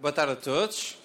Boa tarde a todos.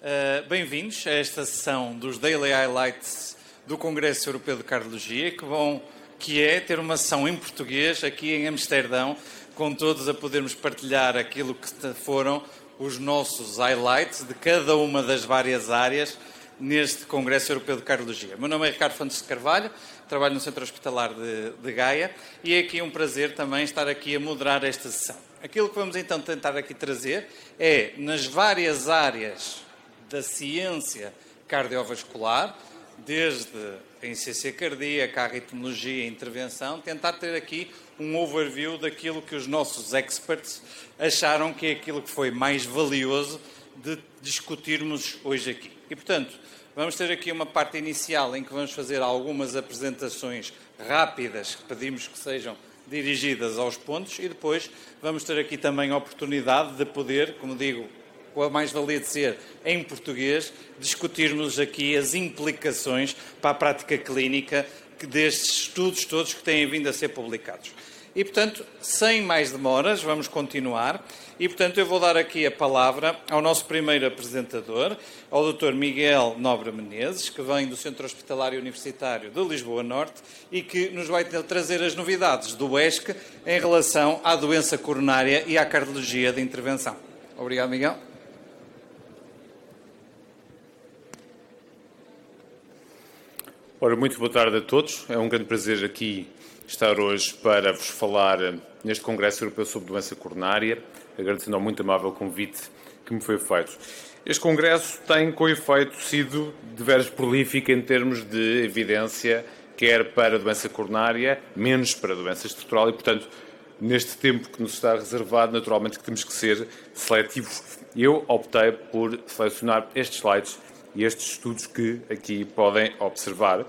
Uh, Bem-vindos a esta sessão dos Daily Highlights do Congresso Europeu de Cardiologia, que, vão, que é ter uma sessão em português aqui em Amsterdão, com todos a podermos partilhar aquilo que foram os nossos highlights de cada uma das várias áreas neste Congresso Europeu de Cardiologia. Meu nome é Ricardo Fontes de Carvalho, trabalho no Centro Hospitalar de, de Gaia e é aqui um prazer também estar aqui a moderar esta sessão. Aquilo que vamos então tentar aqui trazer é, nas várias áreas da ciência cardiovascular, desde a ICC cardíaca, a ritmologia, a intervenção, tentar ter aqui um overview daquilo que os nossos experts acharam que é aquilo que foi mais valioso de discutirmos hoje aqui. E, portanto, vamos ter aqui uma parte inicial em que vamos fazer algumas apresentações rápidas, que pedimos que sejam dirigidas aos pontos, e depois vamos ter aqui também a oportunidade de poder, como digo, com a mais-valia de ser em português, discutirmos aqui as implicações para a prática clínica destes estudos todos que têm vindo a ser publicados. E, portanto, sem mais demoras, vamos continuar. E, portanto, eu vou dar aqui a palavra ao nosso primeiro apresentador, ao Dr. Miguel Nobre Menezes, que vem do Centro Hospitalário Universitário de Lisboa Norte e que nos vai trazer as novidades do ESC em relação à doença coronária e à cardiologia de intervenção. Obrigado, Miguel. Ora, muito boa tarde a todos. É um grande prazer aqui estar hoje para vos falar neste Congresso Europeu sobre Doença Coronária, agradecendo ao muito amável convite que me foi feito. Este Congresso tem, com efeito, sido de veras prolífico em termos de evidência, quer para doença coronária, menos para doença estrutural, e, portanto, neste tempo que nos está reservado, naturalmente que temos que ser seletivos. Eu optei por selecionar estes slides e estes estudos que aqui podem observar.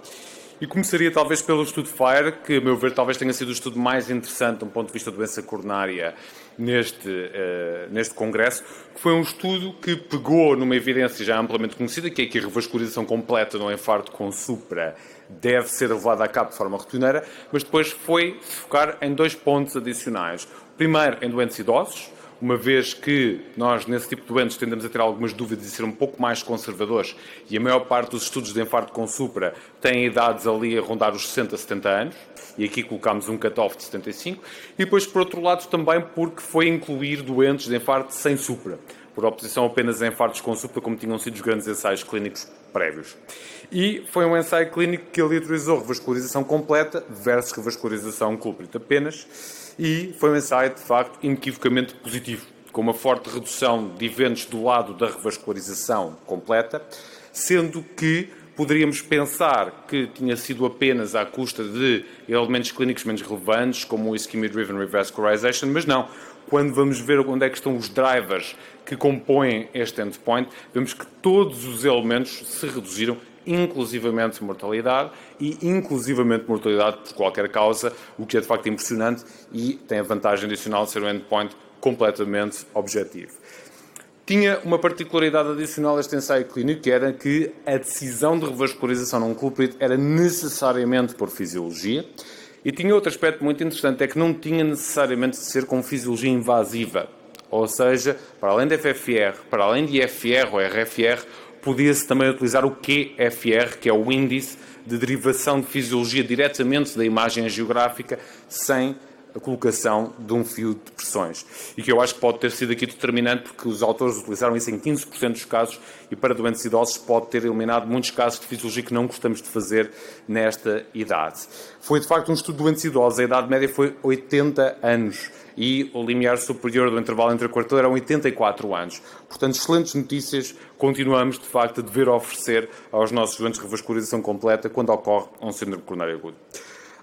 E começaria talvez pelo estudo FIRE, que, a meu ver, talvez tenha sido o estudo mais interessante, um ponto de vista da doença coronária, neste, uh, neste congresso, que foi um estudo que pegou numa evidência já amplamente conhecida, que é que a revascularização completa no infarto com supra deve ser levada a cabo de forma rotineira, mas depois foi focar em dois pontos adicionais. Primeiro, em doentes idosos, uma vez que nós, nesse tipo de doentes, tendemos a ter algumas dúvidas e ser um pouco mais conservadores, e a maior parte dos estudos de infarto com supra têm idades ali a rondar os 60, 70 anos, e aqui colocámos um cut-off de 75, e depois, por outro lado, também porque foi incluir doentes de infarto sem supra, por oposição apenas a infartos com supra, como tinham sido os grandes ensaios clínicos prévios. E foi um ensaio clínico que aleatorizou revascularização completa versus revascularização cúlprita apenas, e foi um ensaio, de facto, inequivocamente positivo, com uma forte redução de eventos do lado da revascularização completa, sendo que poderíamos pensar que tinha sido apenas à custa de elementos clínicos menos relevantes, como o ischemia-driven revascularization, mas não. Quando vamos ver onde é que estão os drivers que compõem este endpoint, vemos que todos os elementos se reduziram inclusivamente mortalidade e inclusivamente mortalidade por qualquer causa, o que é de facto impressionante e tem a vantagem adicional de ser um endpoint completamente objetivo. Tinha uma particularidade adicional este ensaio clínico, que era que a decisão de revascularização não cúlpito era necessariamente por fisiologia, e tinha outro aspecto muito interessante, é que não tinha necessariamente de ser com fisiologia invasiva. Ou seja, para além de FFR, para além de IFR ou RFR, podia-se também utilizar o QFR, que é o índice de derivação de fisiologia diretamente da imagem geográfica, sem a colocação de um fio de pressões. E que eu acho que pode ter sido aqui determinante, porque os autores utilizaram isso em 15% dos casos e para doentes idosos pode ter eliminado muitos casos de fisiologia que não gostamos de fazer nesta idade. Foi de facto um estudo de doentes idosos, a idade média foi 80 anos e o limiar superior do intervalo entre a quartel eram 84 anos. Portanto, excelentes notícias. Continuamos, de facto, a dever oferecer aos nossos doentes revascularização completa quando ocorre um síndrome coronário agudo.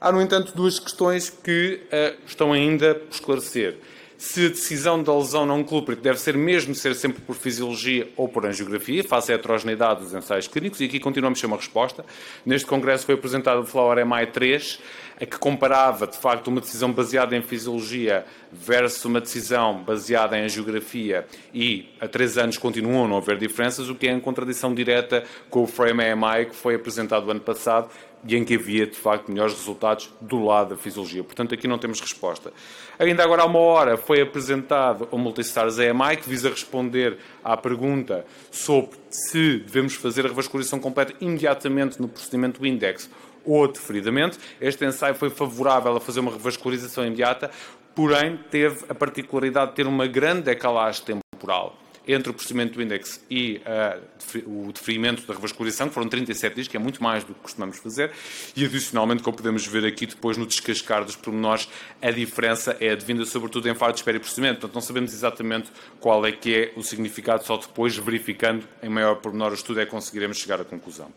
Há, no entanto, duas questões que uh, estão ainda por esclarecer. Se a decisão da lesão não cúlprita deve ser mesmo ser sempre por fisiologia ou por angiografia, face à heterogeneidade dos ensaios clínicos, e aqui continuamos sem uma resposta. Neste congresso foi apresentado o Flower MI3, a que comparava, de facto, uma decisão baseada em fisiologia versus uma decisão baseada em geografia e há três anos continuam a não haver diferenças, o que é em contradição direta com o Frame AMI que foi apresentado ano passado e em que havia, de facto, melhores resultados do lado da fisiologia. Portanto, aqui não temos resposta. Ainda agora há uma hora foi apresentado o Multistars AMI, que visa responder à pergunta sobre se devemos fazer a revascularização completa imediatamente no procedimento Index ou deferidamente. Este ensaio foi favorável a fazer uma revascularização imediata, porém teve a particularidade de ter uma grande decalagem temporal entre o procedimento do index e uh, o deferimento da revascularização, que foram 37 dias, que é muito mais do que costumamos fazer, e adicionalmente, como podemos ver aqui depois no descascar dos pormenores, a diferença é advinda sobretudo em fase de espera e procedimento, portanto não sabemos exatamente qual é que é o significado, só depois, verificando em maior pormenor o estudo, é que conseguiremos chegar à conclusão.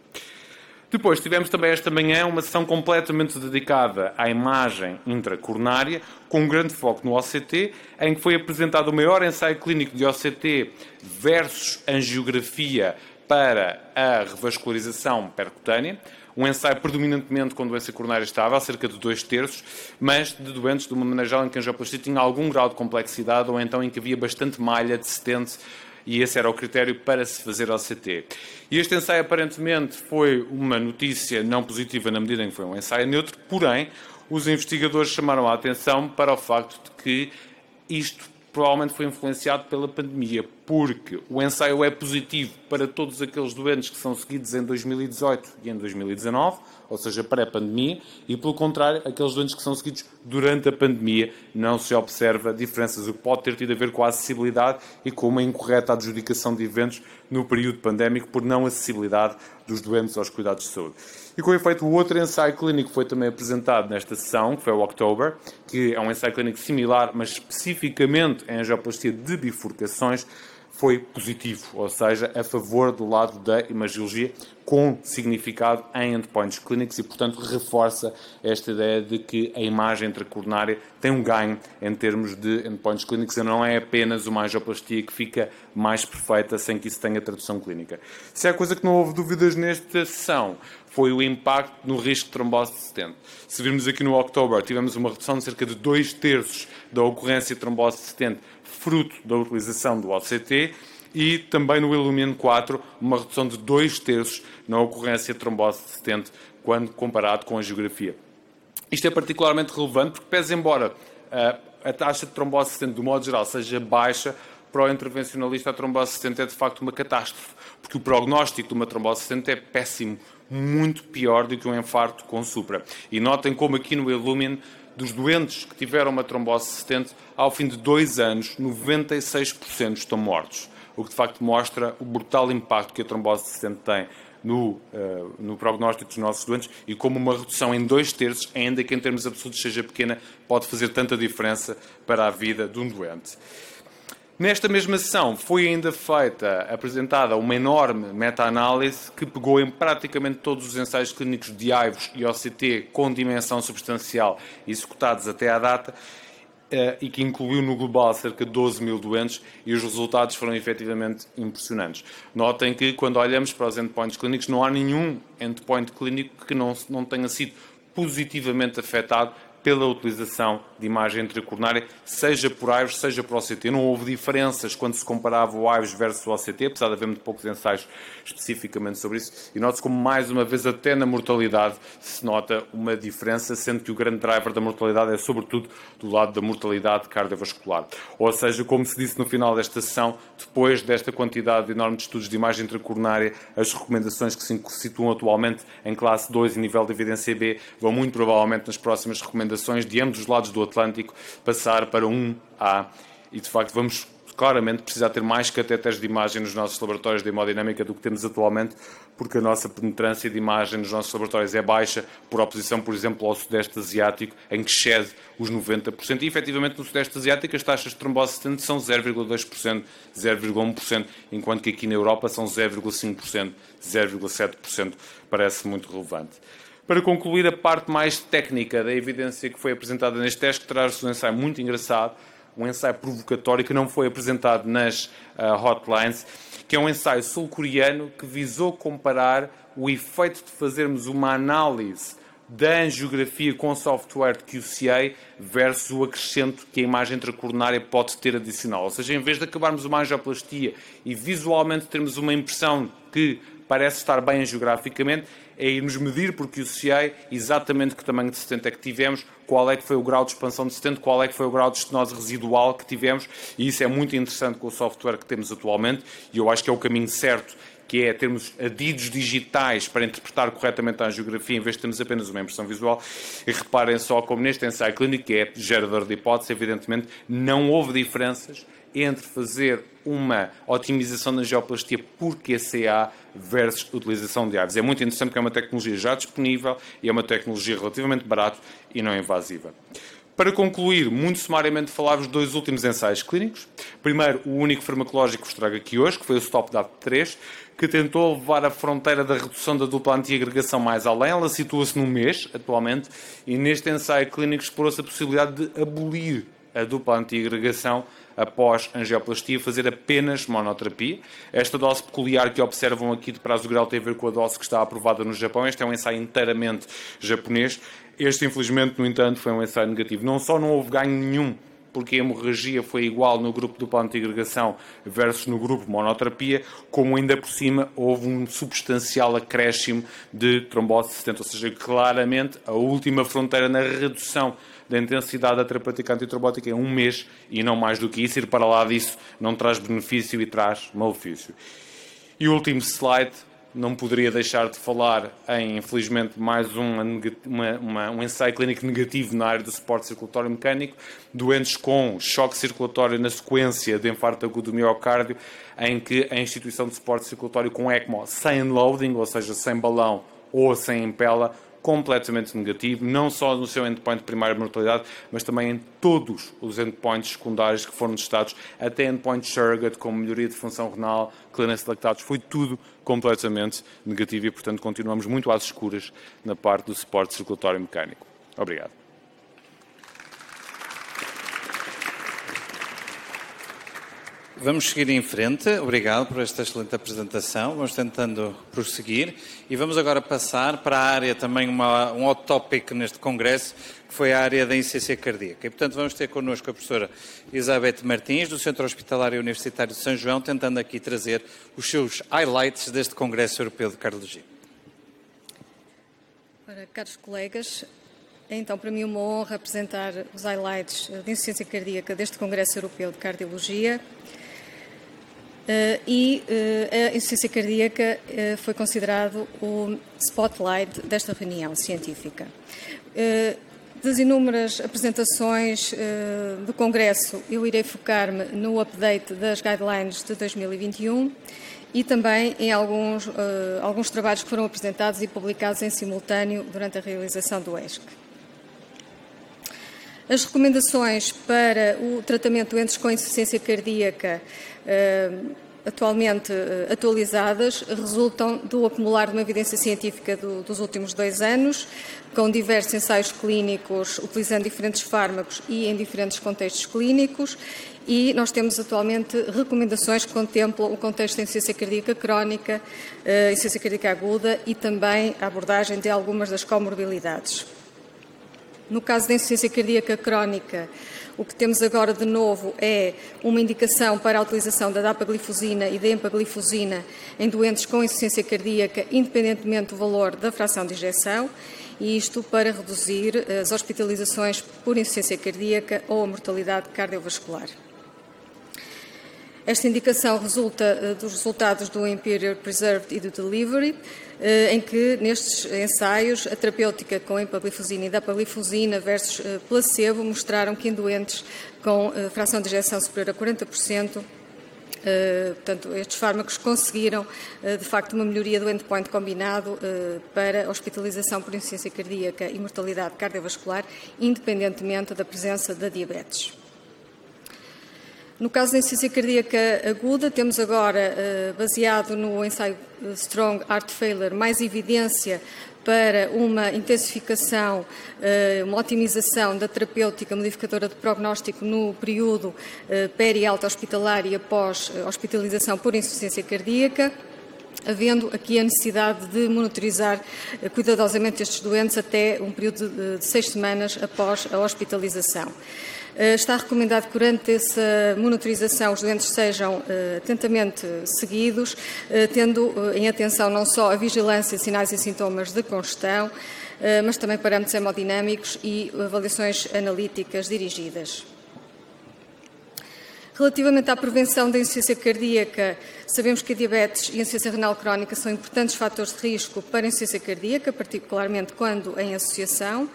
Depois tivemos também esta manhã uma sessão completamente dedicada à imagem intracoronária, com um grande foco no OCT, em que foi apresentado o maior ensaio clínico de OCT versus angiografia para a revascularização percutânea. Um ensaio predominantemente com doença coronária estável, cerca de dois terços, mas de doentes de uma maneira geral em que a angioplastia tinha algum grau de complexidade ou então em que havia bastante malha de stente e esse era o critério para se fazer OCT. E este ensaio aparentemente foi uma notícia não positiva na medida em que foi um ensaio neutro, porém os investigadores chamaram a atenção para o facto de que isto provavelmente foi influenciado pela pandemia, porque o ensaio é positivo para todos aqueles doentes que são seguidos em 2018 e em 2019, ou seja, pré-pandemia, e pelo contrário, aqueles doentes que são seguidos durante a pandemia não se observa diferenças, o que pode ter tido a ver com a acessibilidade e com uma incorreta adjudicação de eventos no período pandémico por não acessibilidade dos doentes aos cuidados de saúde. E com efeito, o outro ensaio clínico foi também apresentado nesta sessão, que foi o October, que é um ensaio clínico similar, mas especificamente em angioplastia de bifurcações, foi positivo, ou seja, a favor do lado da imagiologia, com significado em endpoints clínicos e, portanto, reforça esta ideia de que a imagem intracoronária tem um ganho em termos de endpoints clínicos e não é apenas uma angioplastia que fica mais perfeita sem que isso tenha tradução clínica. Se é coisa que não houve dúvidas nesta sessão, foi o impacto no risco de trombose de stent. Se virmos aqui no October, tivemos uma redução de cerca de 2 terços da ocorrência de trombose de stent fruto da utilização do OCT, e também no Illumine 4, uma redução de 2 terços na ocorrência de trombose de stent quando comparado com a geografia. Isto é particularmente relevante porque, pese embora uh, a taxa de trombose de stent, do modo geral, seja baixa, para o intervencionalista a trombose de stent é de facto uma catástrofe, porque o prognóstico de uma trombose de stent é péssimo, muito pior do que um infarto com supra. E notem como aqui no Illumine dos doentes que tiveram uma trombose stent, ao fim de dois anos, 96% estão mortos. O que de facto mostra o brutal impacto que a trombose stent tem no, uh, no prognóstico dos nossos doentes e como uma redução em dois terços, ainda que em termos absolutos seja pequena, pode fazer tanta diferença para a vida de um doente. Nesta mesma sessão foi ainda feita, apresentada uma enorme meta-análise que pegou em praticamente todos os ensaios clínicos de AIVOS e OCT com dimensão substancial executados até à data eh, e que incluiu no global cerca de 12 mil doentes e os resultados foram efetivamente impressionantes. Notem que quando olhamos para os endpoints clínicos não há nenhum endpoint clínico que não, não tenha sido positivamente afetado pela utilização de imagem intracoronária, seja por AIVES, seja por OCT. Não houve diferenças quando se comparava o AIVES versus o OCT, apesar de haver muito poucos ensaios especificamente sobre isso. E note-se como, mais uma vez, até na mortalidade se nota uma diferença, sendo que o grande driver da mortalidade é, sobretudo, do lado da mortalidade cardiovascular. Ou seja, como se disse no final desta sessão, depois desta quantidade enorme de estudos de imagem intracoronária, as recomendações que se situam atualmente em classe 2 e nível de evidência B vão muito provavelmente nas próximas recomendações de ambos os lados do Atlântico passar para um A. E de facto vamos claramente precisar ter mais catéteres de imagem nos nossos laboratórios de hemodinâmica do que temos atualmente, porque a nossa penetrância de imagem nos nossos laboratórios é baixa, por oposição, por exemplo, ao Sudeste Asiático, em que excede os 90%. E, efetivamente, no Sudeste Asiático, as taxas de trombose são 0,2%, 0,1%, enquanto que aqui na Europa são 0,5%, 0,7%. Parece muito relevante. Para concluir a parte mais técnica da evidência que foi apresentada neste teste, traz um ensaio muito engraçado, um ensaio provocatório que não foi apresentado nas uh, hotlines, que é um ensaio sul-coreano que visou comparar o efeito de fazermos uma análise da angiografia com software de QCA versus o acrescento que a imagem intracoronária pode ter adicional. Ou seja, em vez de acabarmos uma angioplastia e visualmente termos uma impressão que parece estar bem geograficamente, é irmos medir por QCA exatamente que tamanho de stent é que tivemos, qual é que foi o grau de expansão de stent, qual é que foi o grau de estenose residual que tivemos, e isso é muito interessante com o software que temos atualmente, e eu acho que é o caminho certo que é termos adidos digitais para interpretar corretamente a angiografia, em vez de termos apenas uma impressão visual. E reparem só como neste ensaio clínico, que é gerador de hipótese, evidentemente, não houve diferenças entre fazer uma otimização da geoplastia por QCA versus utilização de aves. É muito interessante porque é uma tecnologia já disponível e é uma tecnologia relativamente barata e não invasiva. Para concluir, muito sumariamente, falar-vos dos dois últimos ensaios clínicos. Primeiro, o único farmacológico que vos trago aqui hoje, que foi o Stop DAP 3, que tentou levar a fronteira da redução da dupla antiagregação mais além. Ela situa-se no mês, atualmente, e neste ensaio clínico explorou-se a possibilidade de abolir a dupla antiagregação após angioplastia, fazer apenas monoterapia. Esta dose peculiar que observam aqui de prazo grau tem a ver com a dose que está aprovada no Japão. Este é um ensaio inteiramente japonês. Este, infelizmente, no entanto, foi um ensaio negativo. Não só não houve ganho nenhum porque a hemorragia foi igual no grupo dupla antiagregação versus no grupo monoterapia, como ainda por cima houve um substancial acréscimo de trombose 70, ou seja, claramente a última fronteira na redução da intensidade da terapêutica antitrombótica é um mês e não mais do que isso. Ir para lá disso não traz benefício e traz malefício. E o último slide, não poderia deixar de falar em, infelizmente, mais um, uma, uma, um ensaio clínico negativo na área do suporte circulatório mecânico, doentes com choque circulatório na sequência de infarto agudo do miocárdio, em que a instituição de suporte circulatório com ECMO sem loading, ou seja, sem balão ou sem impela, completamente negativo, não só no seu endpoint de primária mortalidade, mas também em todos os endpoints secundários que foram testados, até endpoint surrogate, como melhoria de função renal, clearance de lactatos, foi tudo completamente negativo e, portanto, continuamos muito às escuras na parte do suporte circulatório mecânico. Obrigado. Vamos seguir em frente. Obrigado por esta excelente apresentação. Vamos tentando prosseguir e vamos agora passar para a área também, uma, um hot topic neste congresso, que foi a área da insuficiência cardíaca. E, portanto, vamos ter connosco a professora Elizabeth Martins, do Centro Hospitalário Universitário de São João, tentando aqui trazer os seus highlights deste Congresso Europeu de Cardiologia. Para caros colegas, é então para mim uma honra apresentar os highlights de insuficiência cardíaca deste Congresso Europeu de Cardiologia. Uh, e uh, a insuficiência cardíaca uh, foi considerado o spotlight desta reunião científica. das inúmeras apresentações do Congresso, eu irei focar-me no update das guidelines de 2021 e também em alguns, alguns trabalhos que foram apresentados e publicados em simultâneo durante a realização do ESC. As recomendações para o tratamento de doentes com insuficiência cardíaca eh, atualmente eh, atualizadas resultam do acumular de uma evidência científica do, dos últimos dois anos, com diversos ensaios clínicos utilizando diferentes fármacos e em diferentes contextos clínicos. E nós temos atualmente recomendações que contemplam o contexto de insuficiência cardíaca crónica, uh, insuficiência cardíaca aguda e também a abordagem de algumas das comorbilidades. No caso da insuficiência cardíaca crónica, o que temos agora de novo é uma indicação para a utilização da dapaglifosina e da empaglifosina em doentes com insuficiência cardíaca, independentemente do valor da fração de injeção, e isto para reduzir as hospitalizações por insuficiência cardíaca ou a mortalidade cardiovascular. Esta indicação resulta eh, dos resultados do Imperial Preserved e do Delivery, eh, em que nestes ensaios a terapêutica com empaglifosina e dapaglifosina versus eh, placebo mostraram que em doentes com fração de injeção superior a 40%, Uh, portanto, estes fármacos conseguiram, uh, de facto, uma melhoria do endpoint combinado uh, para hospitalização por insuficiência cardíaca e mortalidade cardiovascular, independentemente da presença da diabetes. No caso da insuficiência cardíaca aguda, temos agora, eh, baseado no ensaio Strong Heart Failure, mais evidência para uma intensificação, eh, uma otimização da terapêutica modificadora de prognóstico no período eh, peri-alta hospitalar e após hospitalização por insuficiência cardíaca. havendo aqui a necessidade de monitorizar cuidadosamente estes doentes até um período de seis semanas após a hospitalização. Está recomendado que durante essa monitorização os doentes sejam atentamente seguidos, tendo em atenção não só a vigilância, sinais e sintomas de congestão, mas também parâmetros hemodinâmicos e avaliações analíticas dirigidas. Relativamente à prevenção da insuficiência cardíaca, sabemos que a diabetes e a insuficiência renal crónica são importantes fatores de risco para a insuficiência cardíaca, particularmente quando em associação,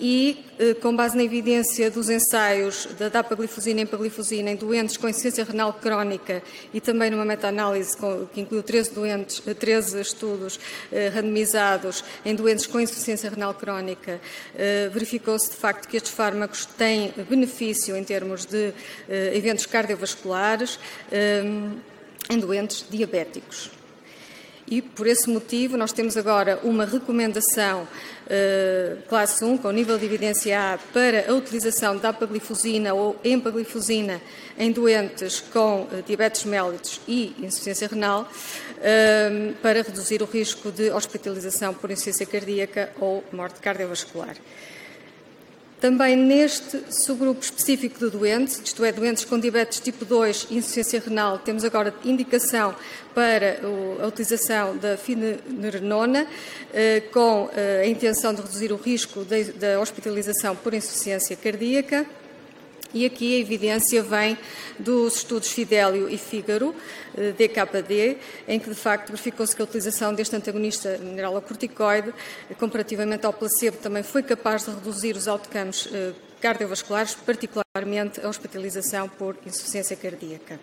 e, eh, com base na evidência dos ensaios da dapaglifosina e empaglifosina em doentes com insuficiência renal crónica e também numa meta-análise que incluiu 13, doentes, 13 eh, estudos eh, randomizados em doentes com insuficiência renal crónica, verificou-se de facto que estes fármacos têm benefício em termos de eventos cardiovasculares em doentes diabéticos. E, por esse motivo, nós temos agora uma recomendação uh, classe 1, com nível de evidência A, para a utilização da apaglifosina ou empaglifosina em doentes com uh, diabetes mellitus e insuficiência renal, uh, para reduzir o risco de hospitalização por insuficiência cardíaca ou morte cardiovascular. Também neste subgrupo específico de doentes, isto é, doentes com diabetes tipo 2 e insuficiência renal, temos agora indicação para a utilização da finerenona, eh, com eh, a intenção de reduzir o risco da hospitalização por insuficiência cardíaca. E aqui a evidência vem dos estudos Fidelio e Fígaro, DKD, eh, em que de facto verificou-se que a utilização deste antagonista mineralocorticoide, comparativamente ao placebo, também foi capaz de reduzir os outcomes eh, cardiovasculares, particularmente a hospitalização por insuficiência cardíaca.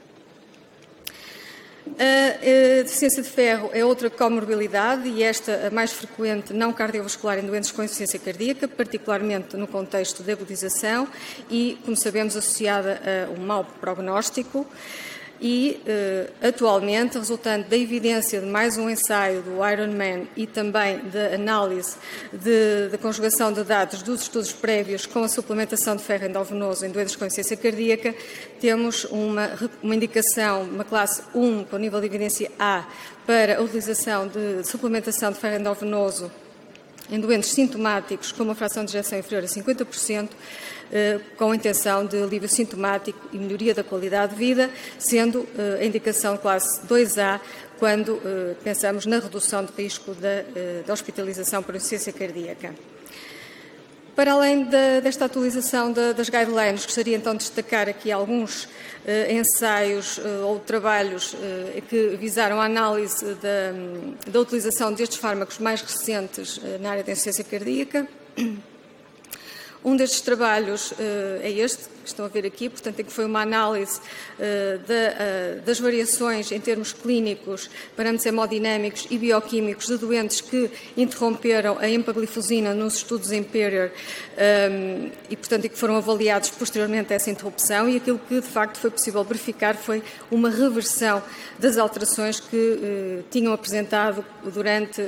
A deficiência de ferro é outra comorbilidade e esta a mais frequente não cardiovascular em doentes com insuficiência cardíaca, particularmente no contexto de agudização e, como sabemos, associada a um mau prognóstico e, eh, atualmente, resultante da evidência de mais um ensaio do Ironman e também da análise da conjugação de dados dos estudos prévios com a suplementação de ferro endovenoso em doentes com insuficiência cardíaca, temos uma, uma indicação, uma classe 1 com nível de evidência A para a utilização de suplementação de ferro endovenoso em doentes sintomáticos com uma fração de injeção inferior a 50%, eh, com a intenção de alívio sintomático e melhoria da qualidade de vida, sendo eh, a indicação classe 2A quando eh, pensamos na redução de risco da hospitalização por insuficiência cardíaca. Para além desta atualização da, das guidelines, gostaria então de destacar aqui alguns eh, ensaios eh, ou trabalhos eh, que visaram a análise da, da, utilização destes fármacos mais recentes na área da insuficiência cardíaca. Um destes trabalhos é este, estão a ver aqui, portanto, em que foi uma análise uh, uh, das variações em termos clínicos, parâmetros hemodinâmicos e bioquímicos de doentes que interromperam a empaglifosina nos estudos Imperior um, e, portanto, que foram avaliados posteriormente a essa interrupção e aquilo que, de facto, foi possível verificar foi uma reversão das alterações que tinham apresentado durante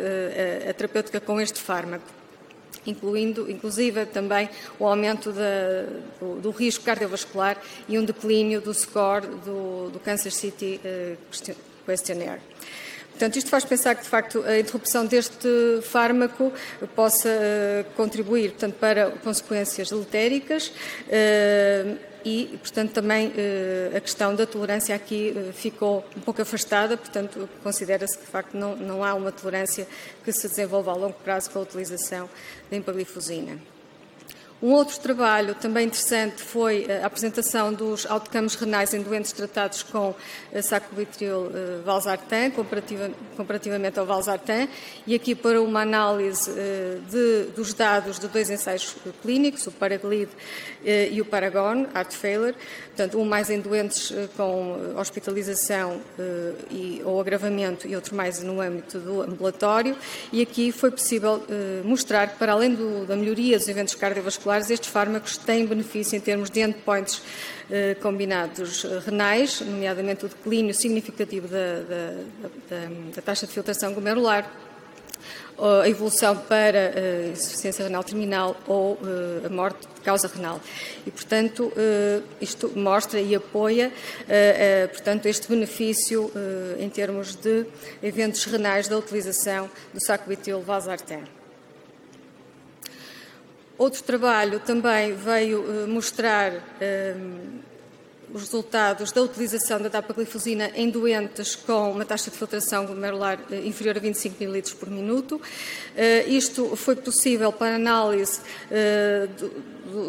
a terapêutica com este fármaco incluindo, inclusive também o aumento da, do, do, risco cardiovascular e um declínio do score do, do Kansas City uh, Questionnaire. Portanto, isto faz pensar que, de facto, a interrupção deste fármaco possa uh, contribuir portanto, para consequências deletéricas uh, e, portanto, também eh, a questão da tolerância aqui eh, ficou um pouco afastada, portanto, considera-se que, de facto, não, não há uma tolerância que se desenvolva a longo prazo com a utilização da empaglifosina. Um outro trabalho também interessante foi a apresentação dos outcomes renais em doentes tratados com sacubitril uh, valsartan, comparativa, comparativamente ao valsartan, e aqui para uma análise de, dos dados de dois ensaios clínicos, o Paraglide e o Paragon, Heart Failure, portanto, um mais em doentes com hospitalização e, ou agravamento e outro mais no âmbito do ambulatório, e aqui foi possível mostrar que, para além do, da melhoria dos eventos cardiovasculares, estes fármacos têm benefício em termos de endpoints eh, combinados eh, renais, nomeadamente o declínio significativo da, da, da, da taxa de filtração glomerular, a evolução para a insuficiência renal terminal ou a morte de causa renal. E, portanto, isto mostra e apoia, portanto, este benefício em termos de eventos renais da utilização do sacubitril valsartan. Outro trabalho também veio mostrar os resultados da utilização da dapaglifosina em doentes com uma taxa de filtração glomerular eh, inferior a 25 ml por minuto. Eh, isto foi possível para análise eh,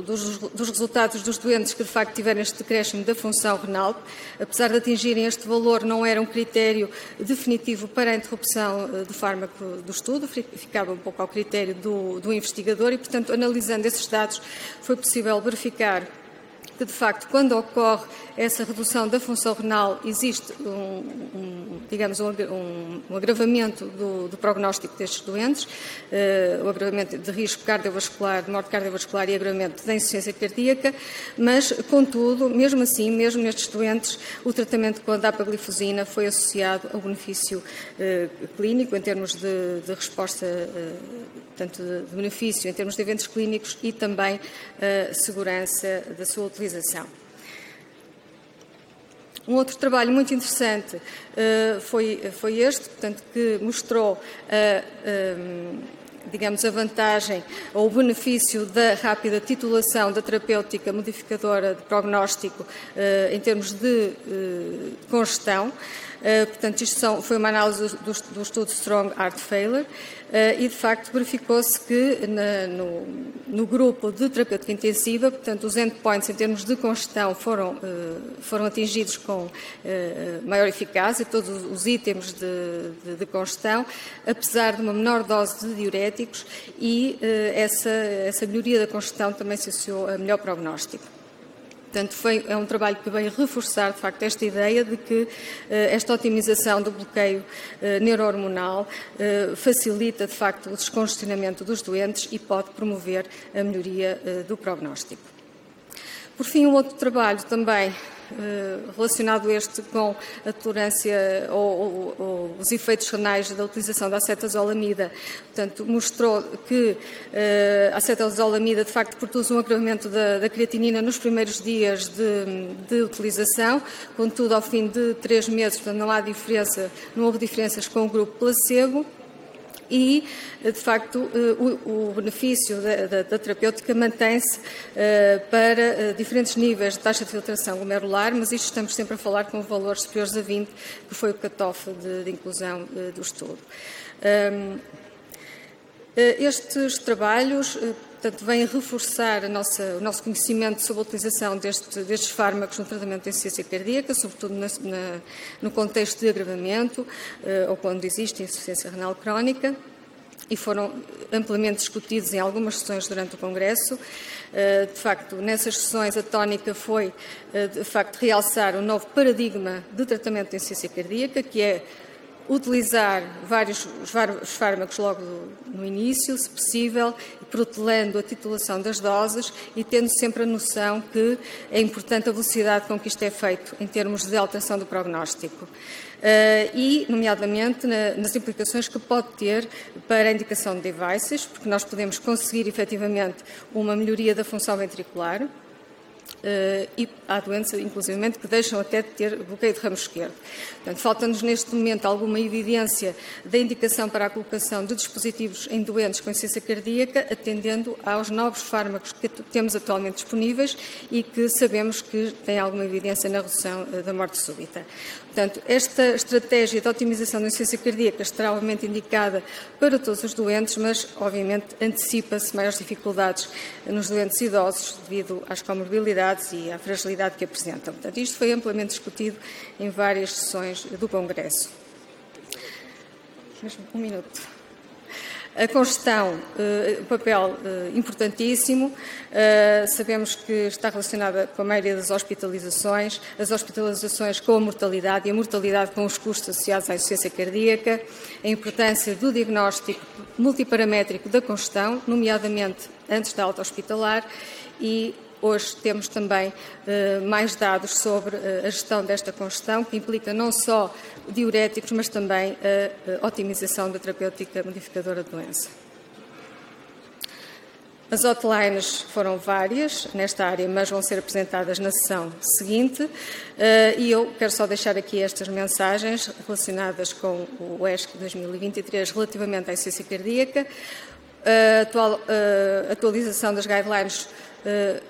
dos resultados dos doentes que de facto tiveram este decréscimo da função renal. Apesar de atingirem este valor, não era um critério definitivo para a interrupção do fármaco do estudo, ficava um pouco ao critério do, do investigador e, portanto, analisando esses dados, foi possível verificar que, de facto, quando ocorre essa redução da função renal, existe um, um digamos, um, um agravamento do, do, prognóstico destes doentes, uh, o agravamento de risco cardiovascular, de morte cardiovascular e agravamento da insuficiência cardíaca, mas, contudo, mesmo assim, mesmo nestes doentes, o tratamento com a dapaglifosina foi associado ao benefício uh, clínico em termos de, de resposta, uh, tanto de, benefício em termos de eventos clínicos e também segurança da sua utilização. Um outro trabalho muito interessante uh, foi, foi este, portanto, que mostrou uh, digamos, a vantagem ou o benefício da rápida titulação da terapêutica modificadora de prognóstico em termos de congestão. Uh, portanto, isto são, foi uma análise do, do, estudo Strong Heart Failure uh, e, de facto, verificou-se que na, no, no, grupo de terapêutica intensiva, portanto, os endpoints em termos de congestão foram, uh, foram atingidos com maior eficácia, todos os itens de, de, de, congestão, apesar de uma menor dose de diuréticos e essa, essa melhoria da congestão também se associou a melhor prognóstico. Portanto, foi, é um trabalho que veio reforçar, de facto, esta ideia de que uh, esta otimização do bloqueio uh, neurohormonal uh, facilita, de facto, o descongestionamento dos doentes e pode promover a melhoria do prognóstico. Por fim, um outro trabalho também eh, relacionado este com a tolerância ou, ou, ou, os efeitos renais da utilização da acetazolamida. Portanto, mostrou que uh, a acetazolamida de facto produz um agravamento da, da creatinina nos primeiros dias de, de, utilização, contudo, ao fim de três meses, portanto, não há diferença, não houve diferenças com o grupo placebo e, de facto, eh, o, benefício da, terapêutica mantém-se uh, para uh, diferentes níveis de taxa de filtração glomerular, mas isto estamos sempre a falar com valores superiores a 20, que foi o cutoff de, de inclusão do estudo. Um, estes trabalhos portanto, vêm reforçar nossa, o nosso conhecimento sobre a utilização deste, destes fármacos no tratamento da insuficiência cardíaca, sobretudo na, na, no contexto de agravamento uh, ou quando existe insuficiência renal crónica e foram amplamente discutidos em algumas sessões durante o Congresso. Uh, de facto, nessas sessões a tónica foi, uh, de facto, realçar o um novo paradigma de tratamento da insuficiência cardíaca, que é utilizar vários os fármacos logo no início, se possível, protelando a titulação das doses e tendo sempre a noção que é importante a velocidade com que isto é feito em termos de alteração do prognóstico. Uh, e, nomeadamente, na, nas implicações que pode ter para a indicação de devices, porque nós podemos conseguir efetivamente uma melhoria da função ventricular, e há doenças, inclusivamente, que deixam até de ter bloqueio de ramo esquerdo. Portanto, falta-nos neste momento alguma evidência da indicação para a colocação de dispositivos em doentes com insuficiência cardíaca, atendendo aos novos fármacos que temos atualmente disponíveis e que sabemos que têm alguma evidência na redução uh, da morte súbita. Portanto, esta estratégia de otimização da insuficiência cardíaca estará obviamente indicada para todos os doentes, mas obviamente antecipa-se maiores dificuldades nos doentes idosos devido às comorbilidades e à fragilidade que apresentam. Portanto, isto foi amplamente discutido em várias sessões do Congresso. Mesmo um minuto. A congestão, uh, papel uh, importantíssimo. Uh, sabemos que está relacionada com a maioria das hospitalizações, as hospitalizações com a mortalidade e a mortalidade com os custos associados à insuficiência cardíaca, a importância do diagnóstico multiparamétrico da congestão, nomeadamente antes da alta hospitalar, e hoje temos também mais dados sobre a gestão desta congestão, que implica não só diuréticos, mas também a otimização da terapêutica modificadora de doença. As hotlines foram várias nesta área, mas vão ser apresentadas na sessão seguinte. E eu quero só deixar aqui estas mensagens relacionadas com o ESC 2023 relativamente à insuficiência cardíaca. A a atualização das guidelines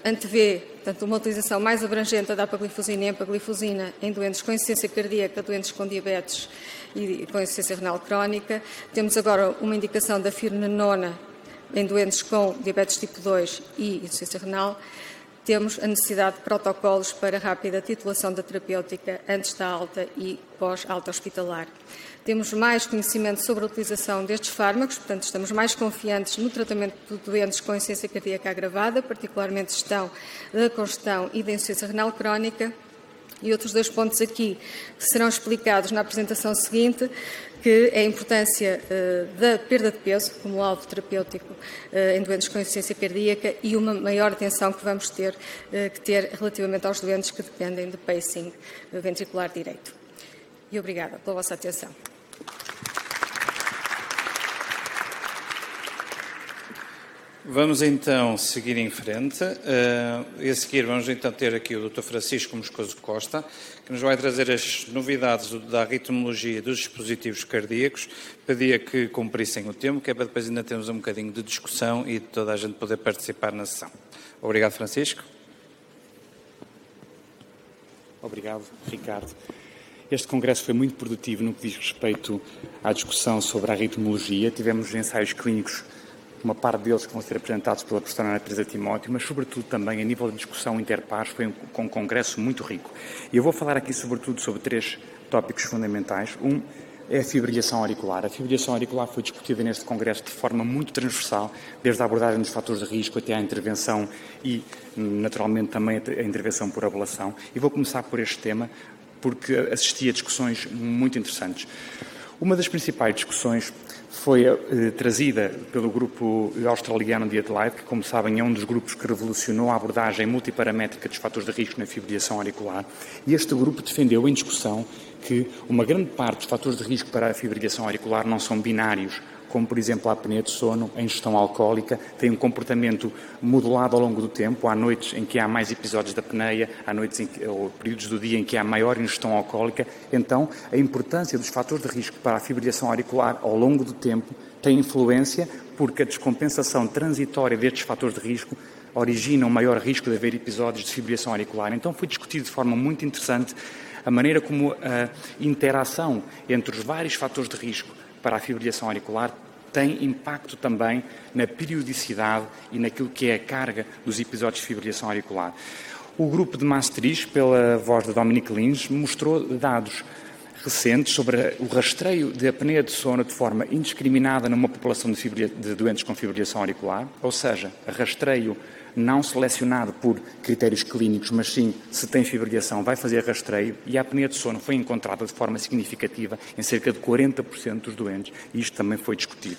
antevê portanto, uma utilização mais abrangente da dapaglifosina e empaglifosina em doentes com insuficiência cardíaca, doentes com diabetes e com insuficiência renal crónica. Temos agora uma indicação da firnenona em doentes com diabetes tipo 2 e insuficiência renal. Temos a necessidade de protocolos para rápida titulação da terapêutica antes da alta e pós-alta hospitalar. Temos mais conhecimento sobre a utilização destes fármacos, portanto, estamos mais confiantes no tratamento de doentes com insuficiência cardíaca agravada, particularmente gestão da congestão e da insuficiência renal crónica. E outros dois pontos aqui que serão explicados na apresentação seguinte, que é a importância uh, da perda de peso como alvo terapêutico uh, em doentes com insuficiência cardíaca e uma maior atenção que vamos ter uh, que ter relativamente aos doentes que dependem de pacing ventricular direito. E obrigada pela vossa atenção. Vamos então seguir em frente. Uh, e a seguir vamos então ter aqui o Dr. Francisco Moscoso Costa, que nos vai trazer as novidades da ritmologia dos dispositivos cardíacos. Pedia que cumprissem o tempo, que é para depois ainda termos um bocadinho de discussão e toda a gente poder participar na sessão. Obrigado, Francisco. Obrigado, Ricardo. Este congresso foi muito produtivo no que diz respeito à discussão sobre a ritmologia. Tivemos ensaios clínicos, uma parte deles que vão ser apresentados pela professora Ana Teresa Timóteo, mas sobretudo também a nível de discussão interpares foi um, congresso muito rico. E eu vou falar aqui sobretudo sobre três tópicos fundamentais. Um é a fibrilação auricular. A fibrilação auricular foi discutida neste Congresso de forma muito transversal, desde a abordagem dos fatores de risco até à intervenção e, naturalmente, também a intervenção por ablação. E vou começar por este tema, porque assisti a discussões muito interessantes. Uma das principais discussões foi eh, trazida pelo grupo australiano de Adelaide, que, como sabem, é um dos grupos que revolucionou a abordagem multiparamétrica dos fatores de risco na fibrilação auricular. E este grupo defendeu em discussão que uma grande parte dos fatores de risco para a fibrilação auricular não são binários, como por exemplo a apneia de sono, a ingestão alcoólica, tem um comportamento modulado ao longo do tempo. Há noites em que há mais episódios de apneia, há noites que, ou períodos do dia em que há maior ingestão alcoólica. Então, a importância dos fatores de risco para a fibrilação auricular ao longo do tempo tem influência porque a descompensação transitória destes fatores de risco origina um maior risco de haver episódios de fibrilação auricular. Então, foi discutido de forma muito interessante a maneira como a interação entre os vários fatores de risco para a fibrilação auricular tem impacto também na periodicidade e naquilo que é a carga dos episódios de fibrilação auricular. O grupo de Maastricht, pela voz de Dominique Lins, mostrou dados recentes sobre o rastreio de apneia de sono de forma indiscriminada numa população de, de doentes com fibrilação auricular, ou seja, rastreio não selecionado por critérios clínicos, mas sim se tem fibrilação, vai fazer rastreio e a apneia de sono foi encontrada de forma significativa em cerca de 40% dos doentes e isto também foi discutido.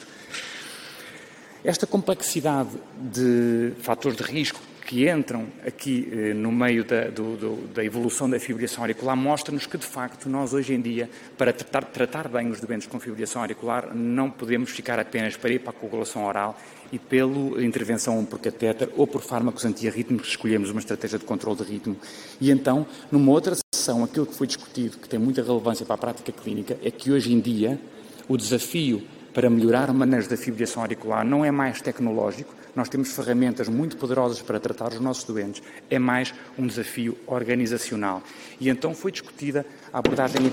Esta complexidade de fatores de risco que entram aqui eh, no meio da, do, do, da, evolução da fibrilação auricular mostra-nos que, de facto, nós hoje em dia, para tratar, tratar bem os doentes com fibrilação auricular, não podemos ficar apenas para a coagulação oral e pela intervenção por catéter ou por fármacos antiarrítmicos, escolhemos uma estratégia de controle de ritmo. E então, numa outra sessão, aquilo que foi discutido, que tem muita relevância para a prática clínica, é que hoje em dia o desafio para melhorar o manejo da fibrilação auricular não é mais tecnológico, nós temos ferramentas muito poderosas para tratar os nossos doentes, é mais um desafio organizacional. E então foi discutida a abordagem,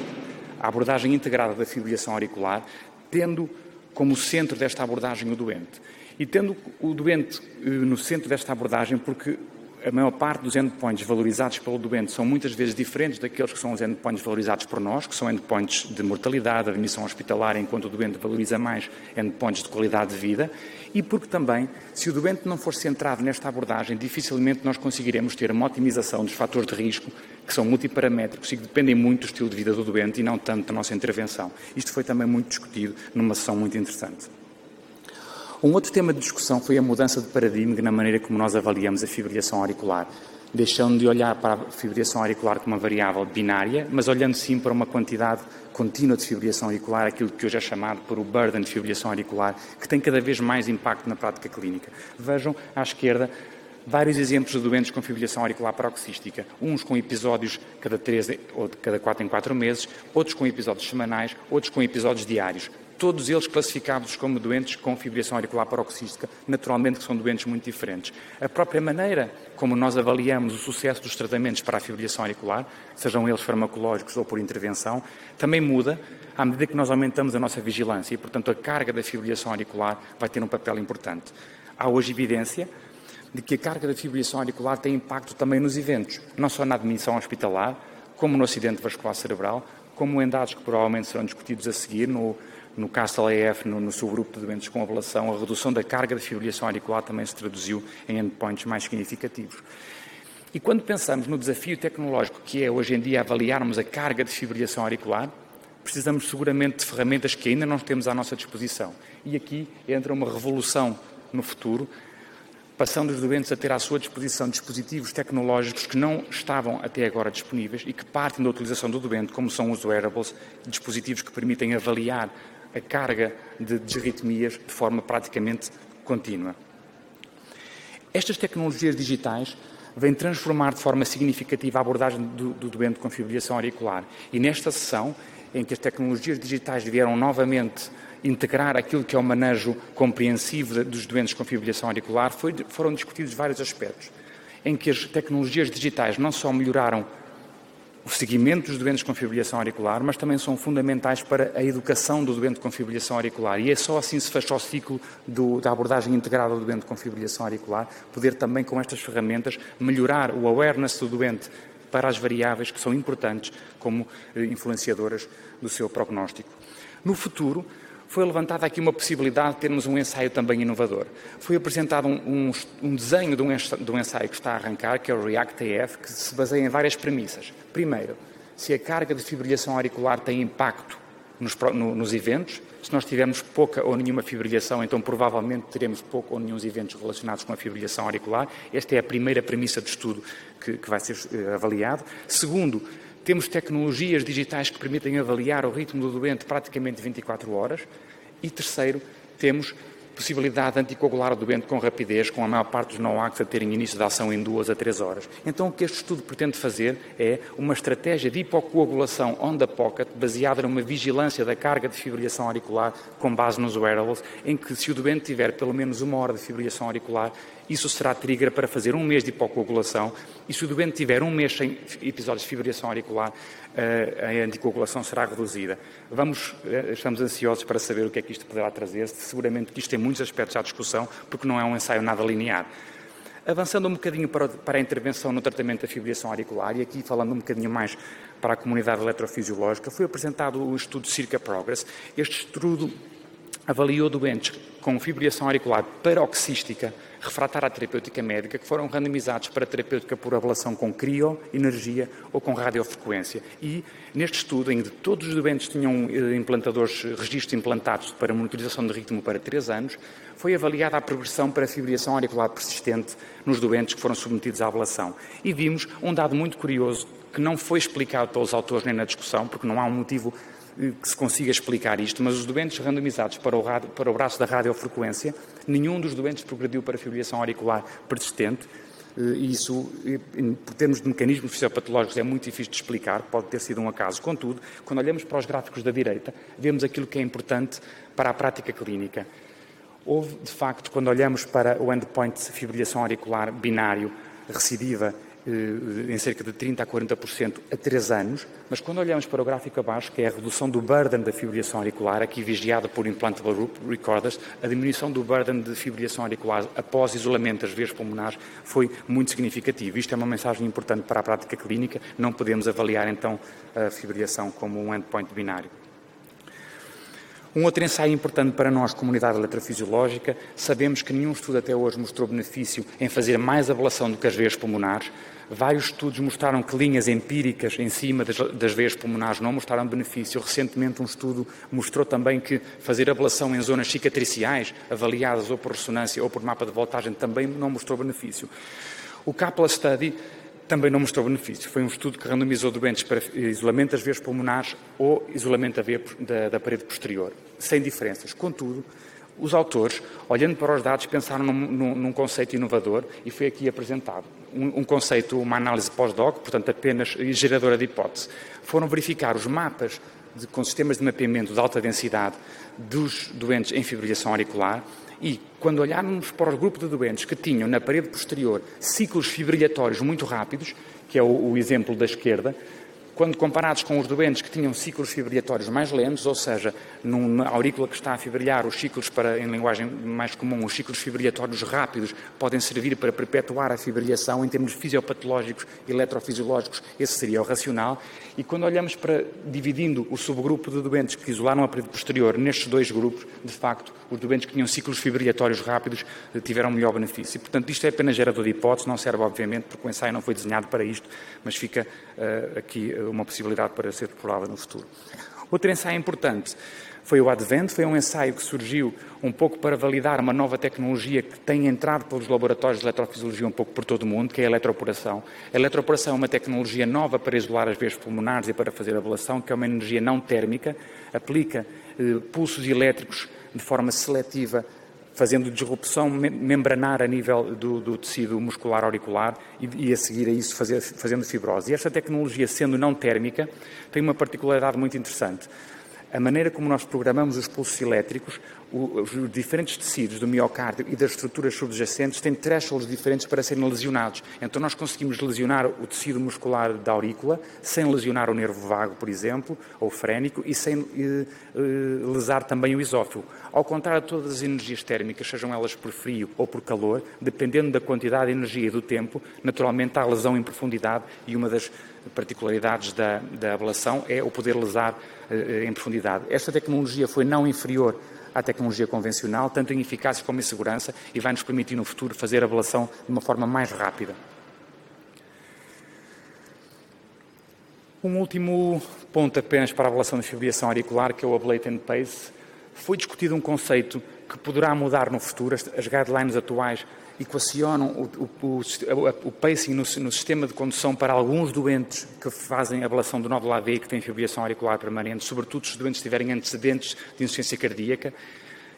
a abordagem integrada da fibrilação auricular, tendo como centro desta abordagem o doente. E tendo o doente eh, no centro desta abordagem, porque a maior parte dos endpoints valorizados pelo doente são muitas vezes diferentes daqueles que são os endpoints valorizados por nós, que são endpoints de mortalidade, admissão hospitalar, enquanto o doente valoriza mais endpoints de qualidade de vida, e porque também, se o doente não for centrado nesta abordagem, dificilmente nós conseguiremos ter uma otimização dos fatores de risco, que são multiparamétricos e que dependem muito do estilo de vida do doente e não tanto da nossa intervenção. Isto foi também muito discutido numa sessão muito interessante. Um outro tema de discussão foi a mudança de paradigma na maneira como nós avaliamos a fibrilação auricular, deixando de olhar para a fibrilação auricular como uma variável binária, mas olhando sim para uma quantidade contínua de fibrilação auricular, aquilo que hoje é chamado por o burden de fibrilação auricular, que tem cada vez mais impacto na prática clínica. Vejam à esquerda vários exemplos de doentes com fibrilação auricular paroxística, uns com episódios cada 3 ou cada 4 em 4 meses, outros com episódios semanais, outros com episódios diários. Todos eles classificados como doentes com fibrilação auricular paroxística, naturalmente que são doentes muito diferentes. A própria maneira como nós avaliamos o sucesso dos tratamentos para a fibrilação auricular, sejam eles farmacológicos ou por intervenção, também muda à medida que nós aumentamos a nossa vigilância e, portanto, a carga da fibrilação auricular vai ter um papel importante. Há hoje evidência de que a carga da fibrilação auricular tem impacto também nos eventos, não só na admissão hospitalar, como no acidente vascular cerebral, como em dados que provavelmente serão discutidos a seguir no, no CASTLE-AF, no, no subgrupo de doentes com ablação, a redução da carga de fibrilação auricular também se traduziu em endpoints mais significativos. E quando pensamos no desafio tecnológico que é hoje em dia avaliarmos a carga de fibrilação auricular, precisamos seguramente de ferramentas que ainda não temos à nossa disposição. E aqui entra uma revolução no futuro, passando os doentes a ter à sua disposição dispositivos tecnológicos que não estavam até agora disponíveis e que partem da utilização do doente, como são os wearables, dispositivos que permitem avaliar a carga de desritmias de forma praticamente contínua. Estas tecnologias digitais vêm transformar de forma significativa a abordagem do, do doente com fibrilação auricular. E nesta sessão, em que as tecnologias digitais vieram novamente integrar aquilo que é o manejo compreensivo dos doentes com fibrilação auricular, foi, foram discutidos vários aspectos, em que as tecnologias digitais não só melhoraram o seguimento dos doentes com fibrilação auricular, mas também são fundamentais para a educação do doente com fibrilação auricular. E é só assim se fecha o ciclo do, da abordagem integrada do doente com fibrilação auricular, poder também com estas ferramentas melhorar o awareness do doente para as variáveis que são importantes como eh, influenciadoras do seu prognóstico. No futuro, foi levantada aqui uma possibilidade de termos um ensaio também inovador. Foi apresentado um, um, um desenho de um, de um, ensaio que está a arrancar, que é o REACT-AF, que se baseia em várias premissas. Primeiro, se a carga de fibrilhação auricular tem impacto nos, no, nos eventos. Se nós tivermos pouca ou nenhuma fibrilhação, então provavelmente teremos pouco ou nenhum eventos relacionados com a fibrilhação auricular. Esta é a primeira premissa de estudo que, que vai ser uh, avaliado. Segundo, temos tecnologias digitais que permitem avaliar o ritmo do doente praticamente 24 horas. E terceiro, temos possibilidade de anticoagular o doente com rapidez, com a maior parte dos NOACs a terem início de ação em duas a três horas. Então, o que este estudo pretende fazer é uma estratégia de hipocoagulação on the pocket, baseada numa vigilância da carga de fibrilação auricular com base nos wearables, em que se o doente tiver pelo menos uma hora de fibrilação auricular, isso será trigger para fazer um mês de hipocoagulação e se o doente tiver um mês sem episódios de fibrilação auricular, eh, a anticoagulação será reduzida. Vamos, eh, estamos ansiosos para saber o que é que isto poderá trazer. Seguramente que isto tem muitos aspectos à discussão, porque não é um ensaio nada linear. Avançando um bocadinho para, a intervenção no tratamento da fibrilação auricular, e aqui falando um bocadinho mais para a comunidade eletrofisiológica, foi apresentado o estudo Circa Progress. Este estudo avaliou doentes com fibrilação auricular paroxística refratária à terapêutica médica que foram randomizados para terapêutica por ablação com crio, energia ou com radiofrequência. E neste estudo, em que todos os doentes tinham eh, implantadores, registros implantados para monitorização de ritmo para 3 anos, foi avaliada a progressão para fibrilação auricular persistente nos doentes que foram submetidos à ablação. E vimos um dado muito curioso que não foi explicado pelos autores nem na discussão, porque não há um motivo que se consiga explicar isto, mas os doentes randomizados para o, radio, para o braço da radiofrequência, nenhum dos doentes progrediu para fibrilação auricular persistente, eh, isso, em termos de mecanismos fisiopatológicos, é muito difícil de explicar, pode ter sido um acaso. Contudo, quando olhamos para os gráficos da direita, vemos aquilo que é importante para a prática clínica. Houve, de facto, quando olhamos para o endpoint de fibrilação auricular binário, recidiva em cerca de 30% a 40% a 3 anos, mas quando olhamos para o gráfico abaixo, que é a redução do burden da fibrilação auricular, aqui vigiada por implantable recorders, a diminuição do burden de fibrilação auricular após isolamento das veias pulmonares foi muito significativa. Isto é uma mensagem importante para a prática clínica, não podemos avaliar então a fibrilação como um endpoint binário. Um outro ensaio importante para nós, comunidade eletrofisiológica, sabemos que nenhum estudo até hoje mostrou benefício em fazer mais ablação do que as veias pulmonares. Vários estudos mostraram que linhas empíricas em cima das, das veias pulmonares não mostraram benefício. Recentemente, um estudo mostrou também que fazer ablação em zonas cicatriciais, avaliadas ou por ressonância ou por mapa de voltagem, também não mostrou benefício. O Kaplan Study também não mostrou benefício. Foi um estudo que randomizou doentes para isolamento das veias pulmonares ou isolamento da, veia, da, da parede posterior, sem diferenças. Contudo, os autores, olhando para os dados, pensaram num, num, num conceito inovador e foi aqui apresentado. Um, conceito, uma análise pós-doc, portanto apenas geradora de hipótese. Foram verificar os mapas de, com sistemas de mapeamento de alta densidade dos doentes em fibrilação auricular e, quando olharmos para o grupo de doentes que tinham na parede posterior ciclos fibrilatórios muito rápidos, que é o, o exemplo da esquerda, quando comparados com os doentes que tinham ciclos fibrilatórios mais lentos, ou seja, numa aurícula que está a fibrilhar, os ciclos, para, em linguagem mais comum, os ciclos fibrilatórios rápidos podem servir para perpetuar a fibrilação em termos fisiopatológicos eletrofisiológicos, esse seria o racional. E quando olhamos para, dividindo o subgrupo de doentes que isolaram a parede posterior nestes dois grupos, de facto, os doentes que tinham ciclos fibrilatórios rápidos eh, tiveram melhor benefício. Portanto, isto é apenas gerador de hipótese, não serve, obviamente, porque o ensaio não foi desenhado para isto, mas fica uh, aqui uh, uma possibilidade para ser explorada no futuro. Outro ensaio importante foi o Advent, foi um ensaio que surgiu um pouco para validar uma nova tecnologia que tem entrado pelos laboratórios de eletrofisiologia um pouco por todo o mundo, que é a eletroporação. A eletroporação é uma tecnologia nova para isolar as veias pulmonares e para fazer ablação, que é uma energia não térmica, aplica eh, pulsos elétricos de forma seletiva fazendo disrupção membranar a nível do, do tecido muscular auricular e, e, a seguir a isso fazer, fazendo fibrose. E esta tecnologia, sendo não térmica, tem uma particularidade muito interessante. A maneira como nós programamos os pulsos elétricos os diferentes tecidos do miocárdio e das estruturas subjacentes têm thresholds diferentes para serem lesionados. Então, nós conseguimos lesionar o tecido muscular da aurícula sem lesionar o nervo vago, por exemplo, ou frénico, e sem eh, eh, lesar também o esófago. Ao contrário de todas as energias térmicas, sejam elas por frio ou por calor, dependendo da quantidade de energia e do tempo, naturalmente há lesão em profundidade e uma das particularidades da, da ablação é o poder lesar eh, em profundidade. Esta tecnologia foi não inferior à tecnologia convencional, tanto em eficácia como em segurança, e vai nos permitir no futuro fazer a ablação de uma forma mais rápida. Um último ponto apenas para a ablação de fibrilação auricular, que é o Ablate Pace. Foi discutido um conceito que poderá mudar no futuro. As guidelines atuais equacionam o, o, o, o pacing no, no, sistema de condução para alguns doentes que fazem ablação do nódulo AV e que têm fibrilação auricular permanente, sobretudo se os doentes tiverem antecedentes de insuficiência cardíaca.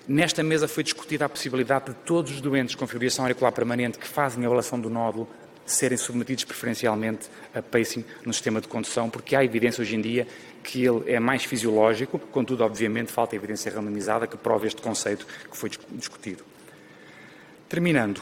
Nesta mesa foi discutida a possibilidade de todos os doentes com fibrilação auricular permanente que fazem ablação do nódulo serem submetidos preferencialmente a pacing no sistema de condução, porque há evidência hoje em dia que ele é mais fisiológico, contudo, obviamente, falta evidência randomizada que prove este conceito que foi discutido. Terminando,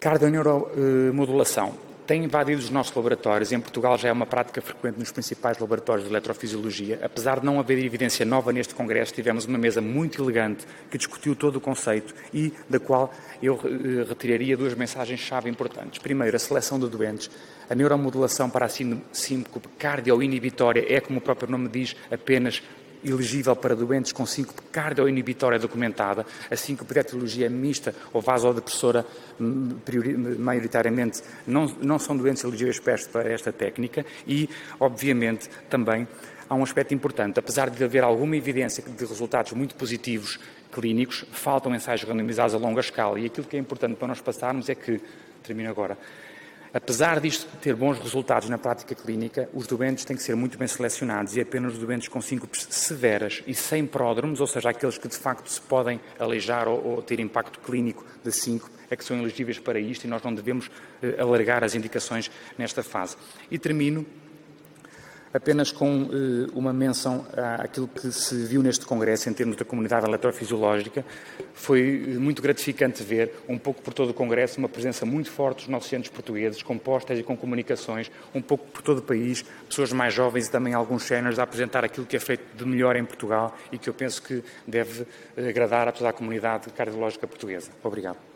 cardioneuromodulação tem invadido os nossos laboratórios. Em Portugal já é uma prática frequente nos principais laboratórios de eletrofisiologia. Apesar de não haver evidência nova neste congresso, tivemos uma mesa muito elegante que discutiu todo o conceito e da qual eu eh, retiraria duas mensagens-chave importantes. Primeiro, a seleção de doentes. A neuromodulação para a síncope cardio-inibitória é, como o próprio nome diz, apenas elegível para doentes com síncope cardioinibitória documentada, a síncope de etiologia mista ou vasodepressora, hum, maioritariamente, não, não são doentes elegíveis para esta técnica e, obviamente, também há um aspecto importante. Apesar de haver alguma evidência de resultados muito positivos clínicos, faltam ensaios randomizados a longa escala e aquilo que é importante para nós passarmos é que, termino agora, Apesar disto ter bons resultados na prática clínica, os doentes têm que ser muito bem selecionados e apenas os doentes com síncopes severas e sem pródromos, ou seja, aqueles que de facto se podem aleijar ou, ou ter impacto clínico de síncope, é que são elegíveis para isto e nós não devemos eh, alargar as indicações nesta fase. E termino apenas com uh, uma menção àquilo que se viu neste Congresso em termos da comunidade eletrofisiológica. Foi eh, muito gratificante ver, um pouco por todo o Congresso, uma presença muito forte dos nossos centros portugueses, com postas e com comunicações, um pouco por todo o país, pessoas mais jovens e também alguns séniores a apresentar aquilo que é feito de melhor em Portugal e que eu penso que deve agradar a toda a comunidade cardiológica portuguesa. Obrigado.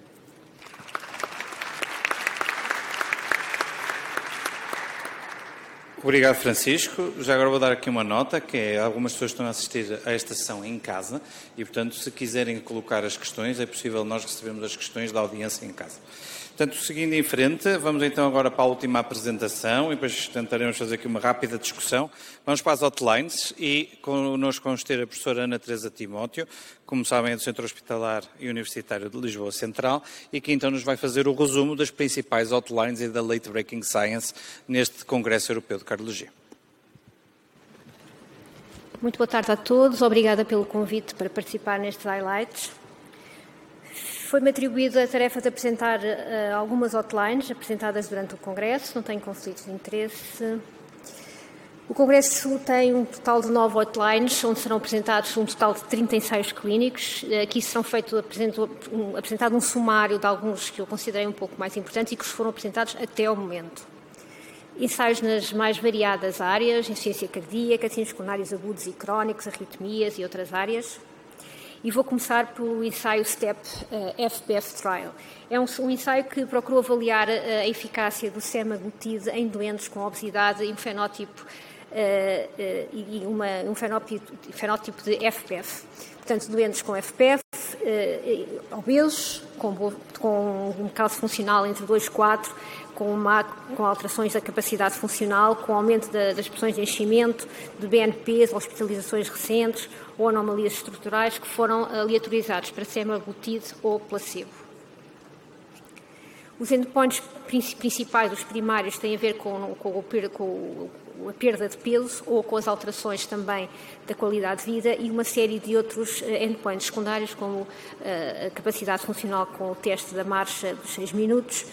Obrigado, Francisco. Já agora vou dar aqui uma nota, que é algumas pessoas estão a assistir a esta sessão em casa e, portanto, se quiserem colocar as questões, é possível nós recebermos as questões da audiência em casa. Portanto, seguindo em frente, vamos então agora para a última apresentação e depois tentaremos fazer aqui uma rápida discussão. Vamos para as hotlines e connosco vamos ter a professora Ana Teresa Timóteo, como sabem é do Centro Hospitalar e Universitário de Lisboa Central e que então nos vai fazer o resumo das principais hotlines e da Late Breaking Science neste Congresso Europeu de Cardiologia. Muito boa tarde a todos, obrigada pelo convite para participar nestes highlights. Foi-me atribuída a tarefa de apresentar uh, algumas hotlines apresentadas durante o Congresso, não tenho conflitos de interesse. O Congresso tem um total de nove hotlines, onde serão apresentados um total de 30 ensaios clínicos. Aqui serão feito, apresentado um sumário de alguns que eu considerei um pouco mais importantes e que foram apresentados até ao momento. Ensaios nas mais variadas áreas, insuficiência cardíaca, síndromes coronários agudos e crónicos, arritmias e outras áreas e vou começar pelo ensaio STEP uh, eh, Trial. É um, um, ensaio que procurou avaliar a, a eficácia do semaglutide em doentes com obesidade e um fenótipo, uh, uh, e uma, um fenótipo, fenótipo de FBF. Portanto, doentes com FPF, obesos, com, com um caso funcional entre 2 e 4, com, uma, com alterações da capacidade funcional, com aumento da, das pressões de enchimento, de BNPs, hospitalizações recentes ou anomalias estruturais que foram aleatorizados para semaglutide ou placebo. Os endpoints principais, os primários, têm a ver com, com, com, a perda de peso ou com as alterações também da qualidade de vida e uma série de outros eh, endpoints secundários, como eh, a capacidade funcional com o teste da marcha dos 6 minutos,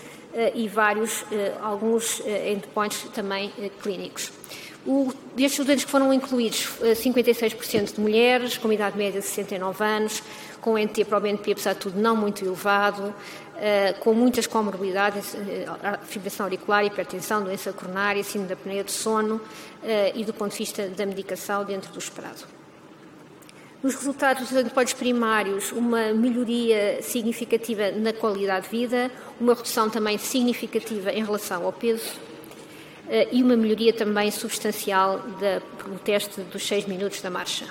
e vários, eh, alguns eh, endpoints também clínicos. O, destes estudantes que foram incluídos, 56% de mulheres, com idade média de 69 anos, com NT para o BNP, apesar de tudo, não muito elevado, com muitas comorbidades, fibração auricular, hipertensão, doença coronária, síndrome da apneia de sono e do ponto de vista da medicação dentro do esperado. Nos resultados dos endpoints primários, uma melhoria significativa na qualidade de vida, uma redução também significativa em relação ao peso eh, e uma melhoria também substancial do teste dos 6 minutos da marcha.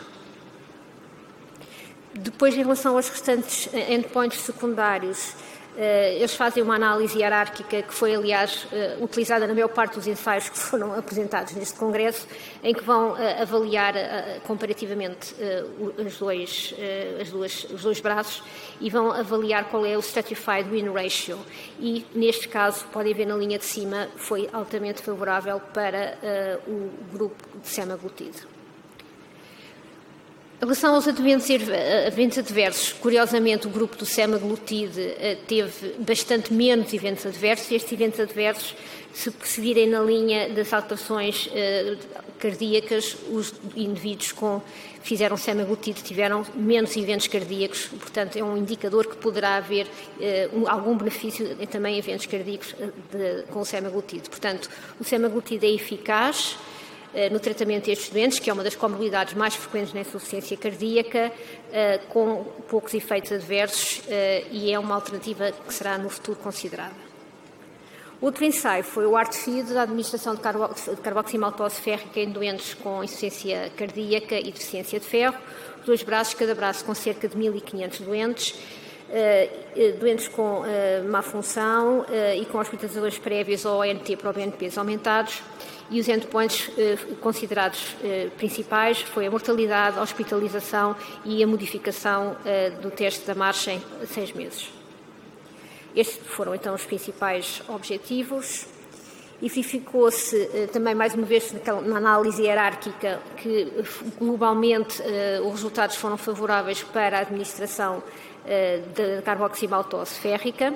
Depois, em relação aos restantes endpoints secundários, eh, eles fazem uma análise hierárquica que foi, aliás, eh, utilizada na maior parte dos ensaios que foram apresentados neste Congresso, em que vão eh, avaliar comparativamente os dois, as duas, os dois braços e vão avaliar qual é o Stratified Win Ratio. E, neste caso, podem ver na linha de cima, foi altamente favorável para o grupo de semaglutide. Em relação aos eventos adversos, curiosamente o grupo do semaglutide eh, teve bastante menos eventos adversos e estes eventos adversos, se seguirem na linha das alterações eh, cardíacas, os indivíduos com fizeram semaglutide tiveram menos eventos cardíacos, portanto é um indicador que poderá haver eh, algum benefício também em eventos cardíacos de, com o semaglutide. Portanto, o semaglutide é eficaz, eh, no tratamento destes doentes, que é uma das comorbidades mais frequentes na insuficiência cardíaca, eh, com poucos efeitos adversos eh, e é uma alternativa que será no futuro considerada. Outro ensaio foi o ARTFID, da administração de carboximaltose férrica em doentes com insuficiência cardíaca e deficiência de ferro, dois braços, cada braço com cerca de 1.500 doentes, doentes com má função e com hospitalizações prévias ou ONT para o BNPs aumentados, e os endpoints eh, considerados eh, principais foi a mortalidade, a hospitalização e a modificação eh, do teste da marcha em seis meses. Estes foram então os principais objetivos e verificou-se também, mais uma vez, na análise hierárquica, que globalmente os resultados foram favoráveis para a administração da carboximaltose férrica.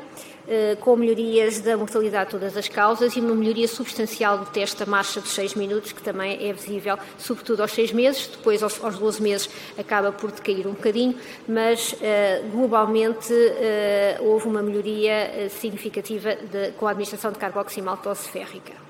Eh, com melhorias da mortalidade de todas as causas e uma melhoria substancial do teste da marcha dos 6 minutos, que também é visível, sobretudo aos 6 meses, depois aos, aos 12 meses acaba por decair um bocadinho, mas uh, globalmente houve uma melhoria significativa de, com a administração de carboximaltose férrica.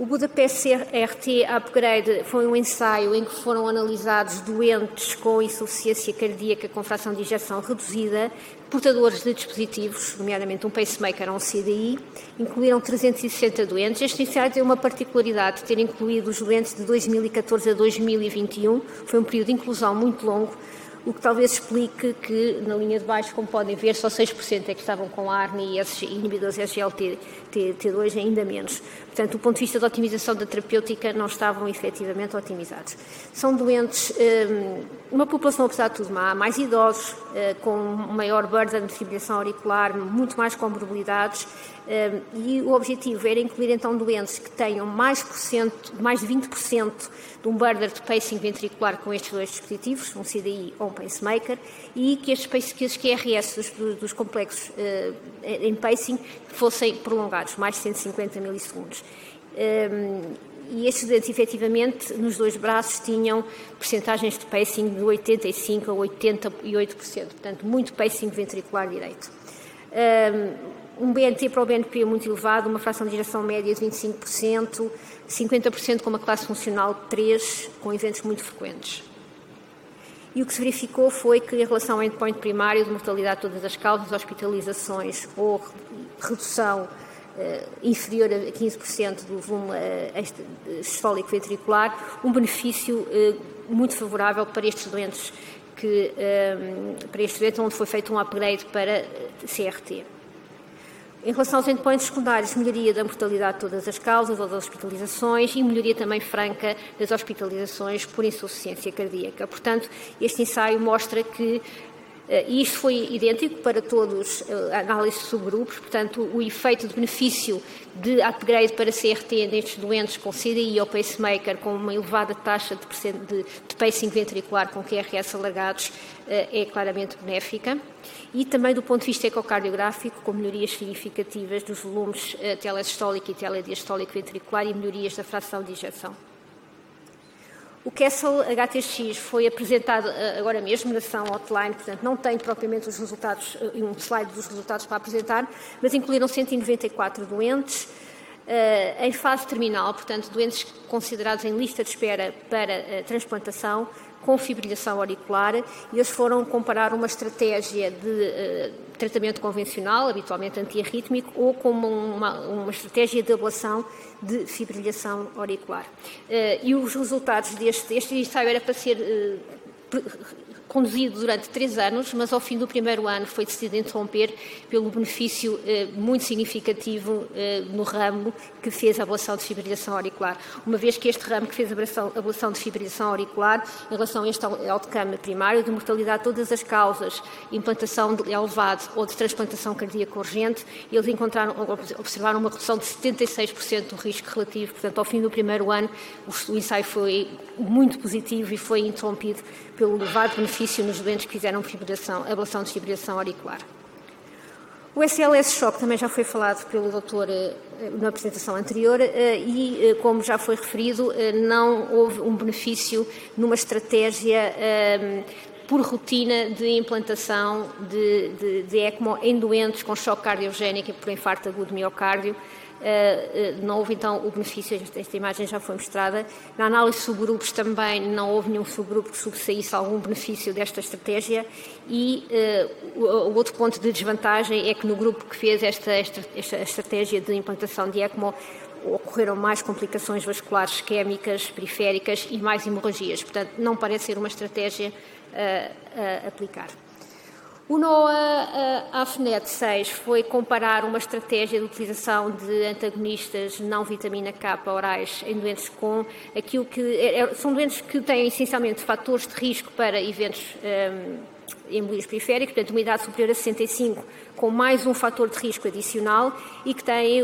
O Budapest RT Upgrade foi um ensaio em que foram analisados doentes com insuficiência cardíaca com fração de injeção reduzida, portadores de dispositivos, nomeadamente um pacemaker ou um CDI, incluíram 360 doentes. Este ensaio tem uma particularidade de ter incluído os doentes de 2014 a 2021, foi um período de inclusão muito longo, o que talvez explique que, na linha de baixo, como podem ver, só 6% é que estavam com ARNI e inibidores SGLT2, ainda menos. Portanto, do ponto de vista da otimização da terapêutica, não estavam efetivamente otimizados. São doentes, hum, uma população, apesar de tudo, má, mais idosos, eh, com maior burden de fibrilação auricular, muito mais comorbilidades, hum, e o objetivo era incluir então doentes que tenham mais, mais de 20% de um burden de pacing ventricular com estes dois dispositivos, um CDI ou um pacemaker, e que estes, que QRS dos, dos complexos uh, em pacing fossem prolongados, mais de 150 milissegundos. E estes doentes, efetivamente, nos dois braços tinham percentagens de pacing de 85% a 88%, portanto, muito pacing ventricular direito. Um BNT para o BNP muito elevado, uma fração de geração média de 25%, 50% com uma classe funcional de 3, com eventos muito frequentes. E o que se verificou foi que, em relação ao endpoint primário de mortalidade de todas as causas, hospitalizações ou redução inferior a 15% do volume uh, sistólico ventricular, um benefício muito favorável para estes doentes, que, para estes doentes onde foi feito um upgrade para CRT. Em relação aos endpoints secundários, melhoria da mortalidade de todas as causas ou das hospitalizações e melhoria também franca das hospitalizações por insuficiência cardíaca. Portanto, este ensaio mostra que eh, e isto foi idêntico para todos eh, a análise de subgrupos, portanto, o efeito de benefício de upgrade para CRT nestes doentes com CDI ou pacemaker com uma elevada taxa de, de, de pacing ventricular com QRS alargados eh, é claramente benéfica e também do ponto de vista ecocardiográfico, com melhorias significativas dos volumes telesistólico e telediastólico ventricular e melhorias da fração de injeção. O Kessel HTX foi apresentado uh, agora mesmo na sessão hotline, portanto não tenho propriamente os resultados, uh, um slide dos resultados para apresentar, mas incluíram 194 doentes, Uh, em fase terminal, portanto, doentes considerados em lista de espera para transplantação, com fibrilação auricular e eles foram comparar uma estratégia de uh, tratamento convencional, habitualmente antiarrítmico, ou com uma, uma estratégia de ablação de fibrilação auricular. Uh, e os resultados deste, este ensaio era para ser uh, conduzido durante três anos, mas ao fim do primeiro ano foi decidido interromper pelo benefício eh, muito significativo eh, no ramo que fez a ablação de fibrilação auricular. Uma vez que este ramo que fez a ablação de fibrilação auricular, em relação a este outcome primário, de mortalidade de todas as causas, implantação de elevado ou de transplantação cardíaca urgente, eles encontraram, observaram uma redução de 76% do risco relativo. Portanto, ao fim do primeiro ano, o ensaio foi muito positivo e foi interrompido pelo elevado benefício nos doentes que fizeram fibrilação, ablação de fibrilação auricular. O SLS Shock também já foi falado pelo doutor eh, na apresentação anterior eh, e, eh, como já foi referido, não houve um benefício numa estratégia por rotina de implantação de, de, de ECMO em doentes com choque cardiogénico por infarto agudo de miocárdio, não houve então o benefício, esta imagem já foi mostrada. Na análise de subgrupos também não houve nenhum subgrupo que sobressaísse algum benefício desta estratégia e uh, o outro ponto de desvantagem é que no grupo que fez esta, esta, esta estratégia de implantação de ECMO ocorreram mais complicações vasculares isquémicas, periféricas e mais hemorragias. Portanto, não parece ser uma estratégia a aplicar. O NOAA AFNET 6 foi comparar uma estratégia de utilização de antagonistas não vitamina K orais em doentes com aquilo que é, é, são doentes que têm essencialmente fatores de risco para eventos um, embolias periféricos, portanto, uma idade superior a 65, com mais um fator de risco adicional e que têm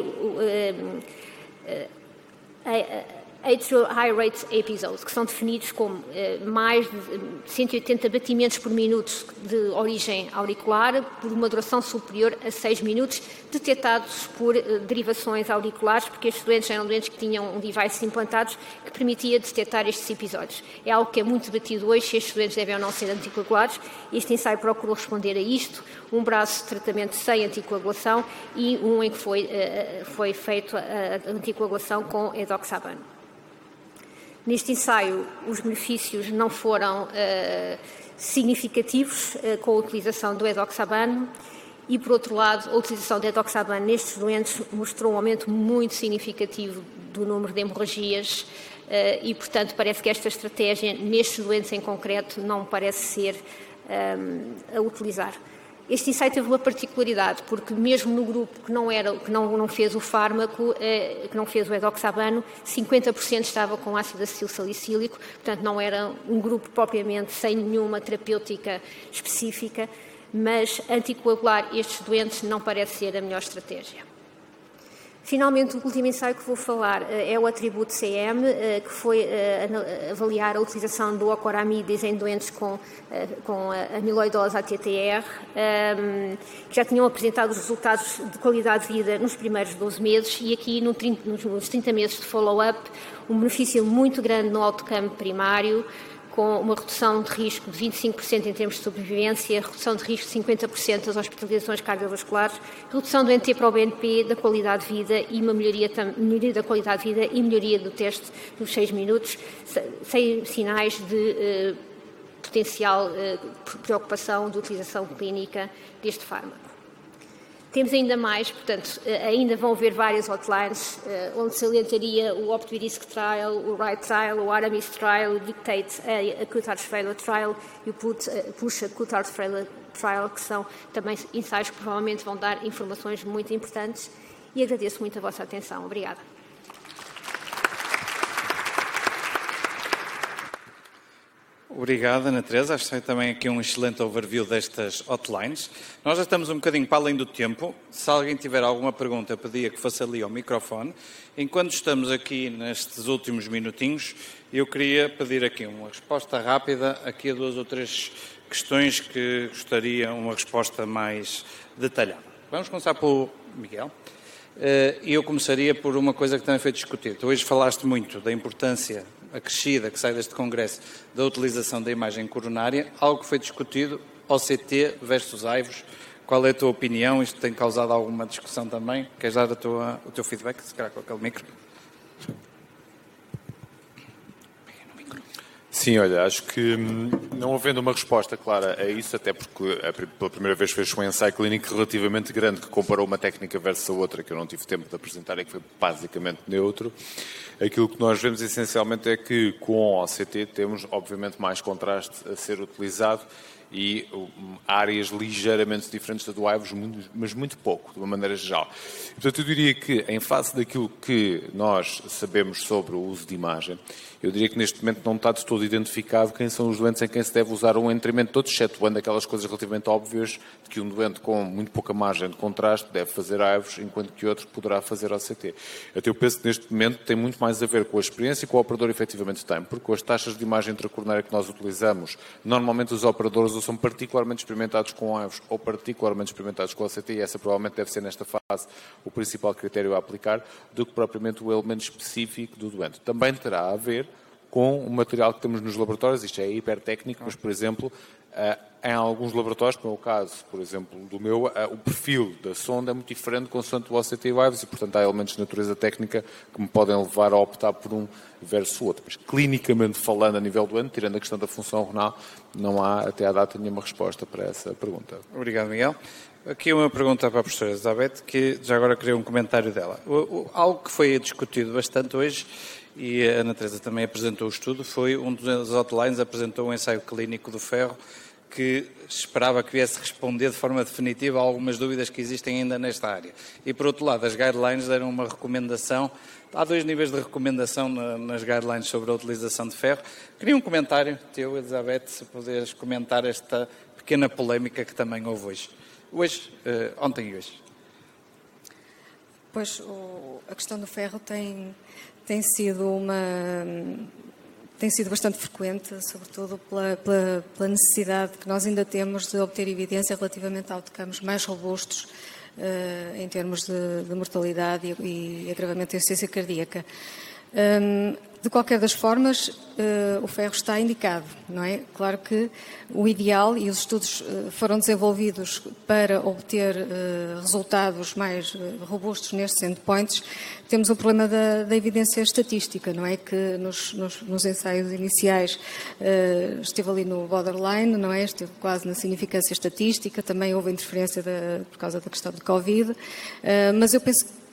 atrial high rate episodes, que são definidos como eh, mais de 180 batimentos por minuto de origem auricular por uma duração superior a 6 minutos, detectados por eh, derivações auriculares, porque estes doentes eram doentes que tinham um device implantados que permitia detectar estes episódios. É algo que é muito debatido hoje, se estes doentes devem ou não ser anticoagulados. Este ensaio procurou responder a isto, um braço de tratamento sem anticoagulação e um em que foi, foi feito a anticoagulação com edoxabano. Neste ensaio, os benefícios não foram uh, significativos uh, com a utilização do edoxabano e, por outro lado, a utilização do edoxabano nestes doentes mostrou um aumento muito significativo do número de hemorragias uh, e, portanto, parece que esta estratégia, nestes doentes em concreto, não parece ser a utilizar. Este ensaio teve uma particularidade, porque mesmo no grupo que não, era, que não, não fez o fármaco, eh, que não fez o edoxabano, 50% estava com ácido acetil salicílico, portanto não era um grupo propriamente sem nenhuma terapêutica específica, mas anticoagular estes doentes não parece ser a melhor estratégia. Finalmente, o último ensaio que vou falar eh, é o atributo CM, eh, que foi eh, avaliar a utilização do acoramidis em doentes com, com amiloidose ATTR, ehm, que já tinham apresentado os resultados de qualidade de vida nos primeiros 12 meses e aqui nos 30 meses de follow-up, um benefício muito grande no autocampo primário, com uma redução de risco de 25% em termos de sobrevivência, redução de risco de 50% das hospitalizações cardiovasculares, redução do NT para o BNP, da qualidade de vida e uma melhoria, melhoria da qualidade de vida e melhoria do teste dos 6 minutos, sem sinais de uh, potencial uh, preocupação de utilização clínica deste fármaco. Temos ainda mais, portanto, eh, ainda vão haver várias hotlines, eh, onde salientaria o Optimistic Trial, o Right Trial, o Aramis Trial, o Dictate a Acute Heart Failure Trial e o eh, Push Acute Heart Failure Trial, que são também ensaios que provavelmente vão dar informações muito importantes. E agradeço muito a vossa atenção. Obrigada. Obrigada, Ana Teresa. Acho que foi também aqui um excelente overview destas hotlines. Nós já estamos um bocadinho para além do tempo. Se alguém tiver alguma pergunta, pedia que fosse ali ao microfone. Enquanto estamos aqui nestes últimos minutinhos, eu queria pedir aqui uma resposta rápida aqui a duas ou três questões que gostaria uma resposta mais detalhada. Vamos começar pelo Miguel. Eh, e eu começaria por uma coisa que também foi discutida. Hoje falaste muito da importância acrescida que sai deste Congresso da utilização da imagem coronária, algo que foi discutido, OCT versus AIVOS. Qual é a tua opinião? Isto tem causado alguma discussão também? Queres dar tua, o teu feedback, se calhar com aquele micro? Sim, olha, acho que hum, não havendo uma resposta clara a isso, até porque pela primeira vez fez um ensaio clínico relativamente grande que comparou uma técnica versus a outra, que eu não tive tempo de apresentar e que foi basicamente neutro, aquilo que nós vemos essencialmente é que com o OCT temos, obviamente, mais contraste a ser utilizado e um, áreas ligeiramente diferentes da do IVOS, mas muito pouco, de uma maneira geral. Portanto, eu diria que, em face daquilo que nós sabemos sobre o uso de imagem, eu diria que neste momento não está de todo identificado quem são os doentes em quem se deve usar um entrimento todo, excetuando aquelas coisas relativamente óbvias de que um doente com muito pouca margem de contraste deve fazer AIVOS, enquanto que outro poderá fazer OCT. Até eu penso que neste momento tem muito mais a ver com a experiência que o operador efetivamente tem, porque as taxas de imagem intracoronária que nós utilizamos, normalmente os operadores ou são particularmente experimentados com AIVOS ou particularmente experimentados com OCT, e essa provavelmente deve ser nesta fase o principal critério a aplicar, do que propriamente o elemento específico do doente. Também terá a ver com o material que temos nos laboratórios, isto é hipertécnico, mas, por exemplo, eh, em alguns laboratórios, como é o caso, por exemplo, do meu, eh, o perfil da sonda é muito diferente consoante o OCT Waves e, portanto, há elementos de natureza técnica que me podem levar a optar por um versus outro. Mas, clinicamente falando, a nível do ano, tirando a questão da função renal, não há, até à data, nenhuma resposta para essa pergunta. Obrigado, Miguel. Aqui uma pergunta para a professora Elizabeth, que já agora queria um comentário dela. algo que foi discutido bastante hoje e a Ana Teresa também apresentou o estudo, foi um dos outlines apresentou um ensaio clínico do ferro que esperava que viesse responder de forma definitiva a algumas dúvidas que existem ainda nesta área. E, por outro lado, as guidelines deram uma recomendação, há dois níveis de recomendação nas guidelines sobre a utilização de ferro. Queria um comentário teu, Elizabeth, se puderes comentar esta pequena polémica que também houve hoje. Hoje, uh, ontem e hoje. Pois, a questão do ferro tem tem sido uma tem sido bastante frequente, sobretudo pela, pela, pela, necessidade que nós ainda temos de obter evidência relativamente a outcomes mais robustos uh, em termos de, de mortalidade e, e, agravamento da insuficiência cardíaca. Um, de qualquer das formas, uh, o ferro está indicado, não é? Claro que o ideal, e os estudos uh, foram desenvolvidos para obter uh, resultados mais robustos nestes endpoints, temos o problema da, da, evidência estatística, não é? Que nos, nos, nos ensaios iniciais esteve ali no borderline, não é? Esteve quase na significância estatística, também houve interferência da, por causa da questão de Covid, mas eu penso que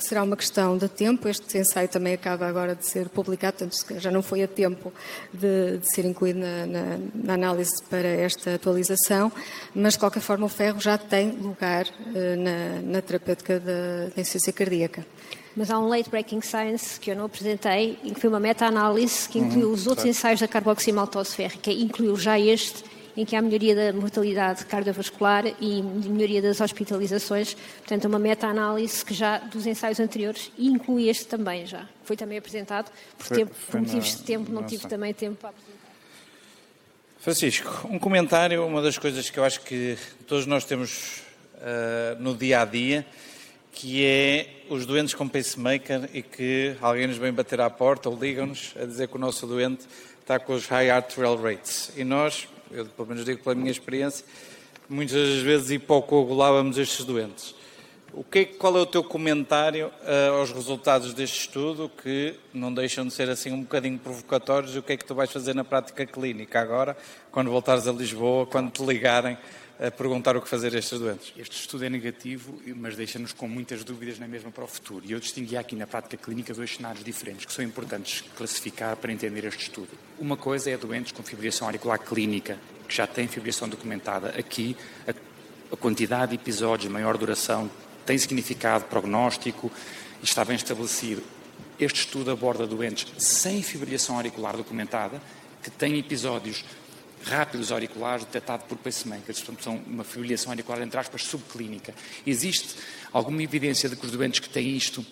que será uma questão de tempo. Este ensaio também acaba agora de ser publicado, portanto, já não foi a tempo de, de ser incluído na, na, na, análise para esta atualização, mas de qualquer forma o ferro já tem lugar uh, na, na, terapêutica da, da insuficiência cardíaca. Mas há um late breaking science que eu não apresentei, em que foi uma meta-análise que incluiu uhum, os outros claro. ensaios da carboximaltose férrica, incluiu já este em que há melhoria da mortalidade cardiovascular e melhoria das hospitalizações. Portanto, é uma meta-análise que já dos ensaios anteriores e inclui este também já. Foi também apresentado, por, foi, tempo, por motivos na, de tempo, não nossa. tive também tempo para apresentar. Francisco, um comentário, uma das coisas que eu acho que todos nós temos uh, no dia a dia, que é os doentes com pacemaker e que alguém nos vem bater à porta ou liga-nos a dizer que o nosso doente está com os high arterial rates. E nós, eu pelo menos digo pela minha experiência, muitas vezes hipocoagulávamos estes doentes. O que, qual é o teu comentário uh, aos resultados deste estudo, que não deixam de ser assim um bocadinho provocatórios, e o que é que tu vais fazer na prática clínica agora, quando voltares a Lisboa, quando te ligarem a perguntar o que fazer a estes doentes? Este estudo é negativo, mas deixa-nos com muitas dúvidas na mesma para o futuro. E eu distingui aqui na prática clínica dois cenários diferentes que são importantes classificar para entender este estudo. Uma coisa é doentes com fibrilação auricular clínica, que já têm fibrilação documentada. Aqui, a, quantidade de episódios, maior duração, tem significado prognóstico e está bem estabelecido. Este estudo aborda doentes sem fibrilação auricular documentada, que têm episódios rápidos auriculares detectados por pacemakers, portanto, são uma fibrilação auricular, entre aspas, subclínica. Existe alguma evidência de que os doentes que têm isto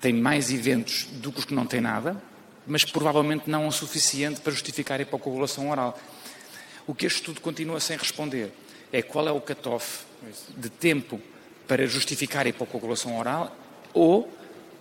têm mais eventos do que os que não têm nada, mas provavelmente não o suficiente para justificar a hipocoagulação oral. O que este estudo continua sem responder é qual é o cutoff de tempo para justificar a hipocoagulação oral ou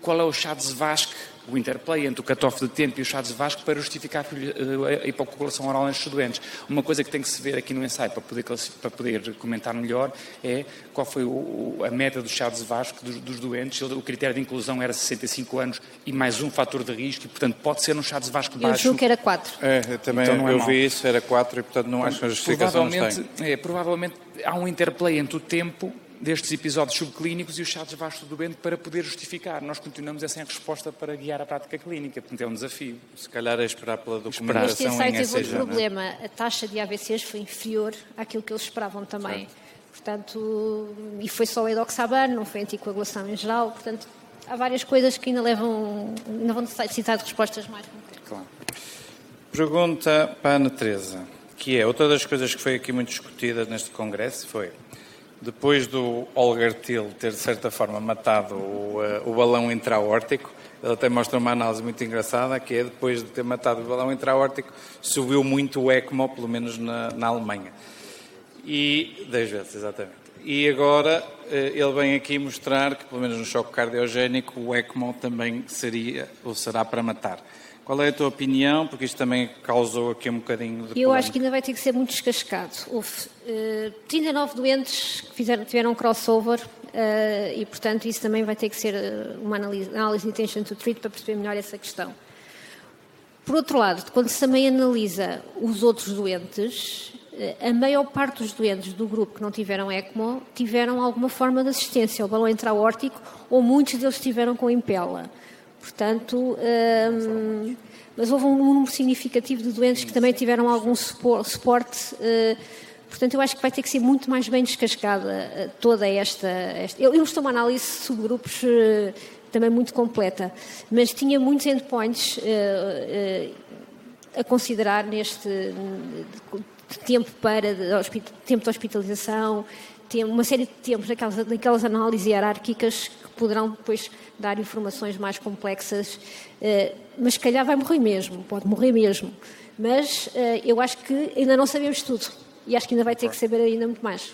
qual é o chá de Vasque o interplay entre o cutoff de tempo e o chá de Vasco para justificar a hipocoagulação oral nestes doentes. Uma coisa que tem que se ver aqui no ensaio para poder, para poder comentar melhor é qual foi o, a meta do chá de Vasco dos, dos, doentes. O critério de inclusão era 65 anos e mais um fator de risco e, portanto, pode ser um chá de Vasco baixo. Eu julgo que era 4. É, também então é eu vi isso, era 4 e, portanto, não acho que a justificação provavelmente, é, provavelmente há um interplay entre o tempo destes episódios subclínicos e os chatos vastos do doente para poder justificar. Nós continuamos sem resposta para guiar a prática clínica, portanto é um desafio. Se calhar é esperar pela documentação Este ensaio teve outro problema, a taxa de AVCs foi inferior àquilo que eles esperavam também. Certo. Portanto, e foi só o edoxaban, não foi anticoagulação em geral, portanto há várias coisas que ainda levam, ainda vão necessitar de respostas mais concretas. Claro. Pergunta para a Ana Teresa, que é outra das coisas que foi aqui muito discutida neste congresso, foi depois do Olgar Till ter, de certa forma, matado o, uh, o balão intraórtico, ele até mostra uma análise muito engraçada, que é depois de ter matado o balão intraórtico, subiu muito o ECMO, pelo menos na, na Alemanha. E, 10 vezes, exatamente. E agora eh, ele vem aqui mostrar que, pelo menos no choque cardiogénico, o ECMO também seria ou será para matar. Qual é a tua opinião? Porque isto também causou aqui um bocadinho de. Eu acho que ainda vai ter que ser muito descascado. Houve uh, eh, 39 doentes que fizeram, tiveram um crossover uh, e, portanto, isso também vai ter que ser eh, uma análise, análise de intention to treat para perceber melhor essa questão. Por outro lado, quando se também analisa os outros doentes, a maior parte dos doentes do grupo que não tiveram ECMO tiveram alguma forma de assistência ao balão intraórtico ou muitos deles tiveram com impela. Portanto, um, mas houve um número significativo de doentes que também tiveram algum suporte. Uh, portanto, eu acho que vai ter que ser muito mais bem descascada uh, toda esta. esta... Eu, estou uma análise de subgrupos uh, também muito completa, mas tinha muitos endpoints a considerar neste tempo para tempo de hospitalização, uma série de tempos naquelas, naquelas análises hierárquicas que poderão depois dar informações mais complexas, uh, mas se calhar vai morrer mesmo, pode morrer mesmo. Mas uh, eu acho que ainda não sabemos tudo e acho que ainda vai ter que saber ainda muito mais.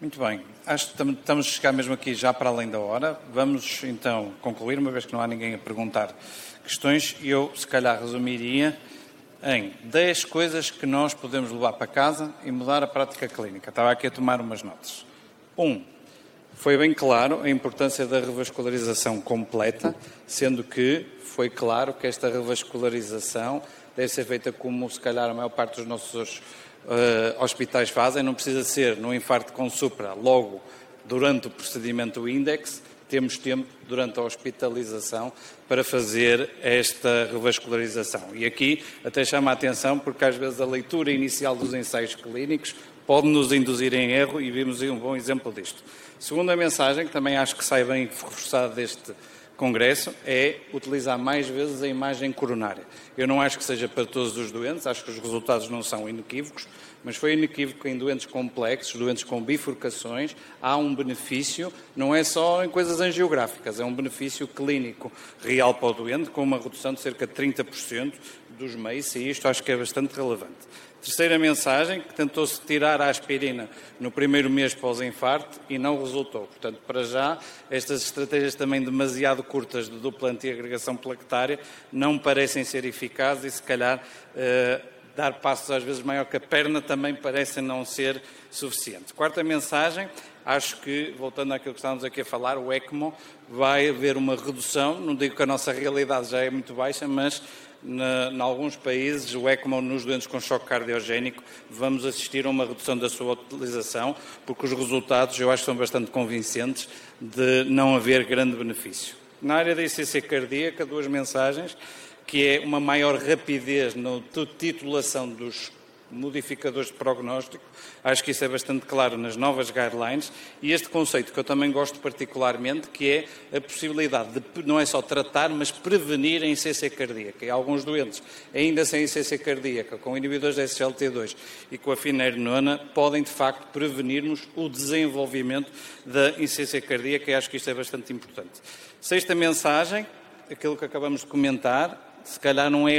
Muito bem. Acho que estamos a chegar mesmo aqui já para além da hora. Vamos então concluir, uma vez que não há ninguém a perguntar questões, eu se calhar resumiria em 10 coisas que nós podemos levar para casa e mudar a prática clínica. Estava aqui a tomar umas notas. Um, foi bem claro a importância da revascularização completa, sendo que foi claro que esta revascularização deve ser feita como se calhar a maior parte dos nossos uh, hospitais fazem, não precisa ser no infarto com supra, logo durante o procedimento índex, temos tempo durante a hospitalização para fazer esta revascularização. E aqui até chama a atenção porque às vezes a leitura inicial dos ensaios clínicos pode nos induzir em erro e vimos um bom exemplo disto. Segunda mensagem, que também acho que sai bem reforçada deste Congresso é utilizar mais vezes a imagem coronária. Eu não acho que seja para todos os doentes, acho que os resultados não são inequívocos, mas foi inequívoco que em doentes complexos, doentes com bifurcações, há um benefício, não é só em coisas angiográficas, é um benefício clínico real para o doente, com uma redução de cerca de 30% dos meios, e isto acho que é bastante relevante. Terceira mensagem, que tentou-se tirar a aspirina no primeiro mês pós-infarto e não resultou. Portanto, para já, estas estratégias também demasiado curtas de dupla antiagregação plaquetária não parecem ser eficazes e, se calhar, eh, dar passos às vezes maior que a perna também parecem não ser suficiente. Quarta mensagem, acho que, voltando àquilo que estávamos aqui a falar, o ECMO vai haver uma redução, não digo que a nossa realidade já é muito baixa, mas em alguns países, o ECMO nos doentes com choque cardiogénico, vamos assistir a uma redução da sua utilização, porque os resultados, eu acho, são bastante convincentes de não haver grande benefício. Na área da ICC cardíaca, duas mensagens, que é uma maior rapidez na titulação dos modificadores de prognóstico. Acho que isso é bastante claro nas novas guidelines e este conceito que eu também gosto particularmente, que é a possibilidade de não é só tratar, mas prevenir a insuficiência cardíaca. E alguns doentes, ainda sem insuficiência cardíaca, com inibidores da SGLT2 e com a finerenona, podem de facto prevenir-nos o desenvolvimento da insuficiência cardíaca e acho que isto é bastante importante. Sexta mensagem, aquilo que acabamos de comentar, se calhar não é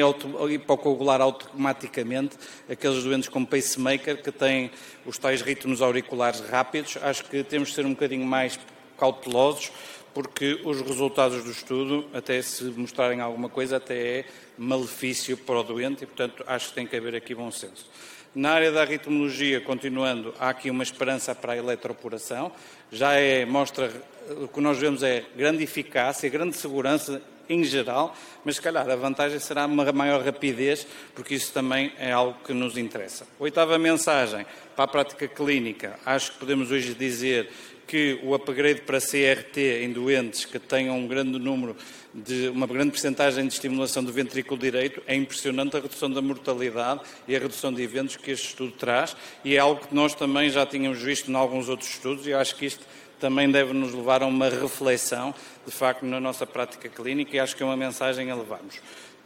hipocoagular automaticamente aqueles doentes com pacemaker que têm os tais ritmos auriculares rápidos. Acho que temos de ser um bocadinho mais cautelosos, porque os resultados do estudo, até se mostrarem alguma coisa, até é malefício para o doente e, portanto, acho que tem que haver aqui bom senso. Na área da ritmologia, continuando, há aqui uma esperança para a eletroporação. Já é, mostra, o que nós vemos é grande eficácia, grande segurança em geral, mas se calhar a vantagem será uma maior rapidez, porque isso também é algo que nos interessa. Oitava mensagem para a prática clínica. Acho que podemos hoje dizer que o upgrade para CRT em doentes que tenham um grande número de uma grande percentagem de estimulação do ventrículo direito é impressionante a redução da mortalidade e a redução de eventos que este estudo traz e é algo que nós também já tínhamos visto em alguns outros estudos e acho que isto também deve nos levar a uma reflexão, de facto, na nossa prática clínica e acho que é uma mensagem a levarmos.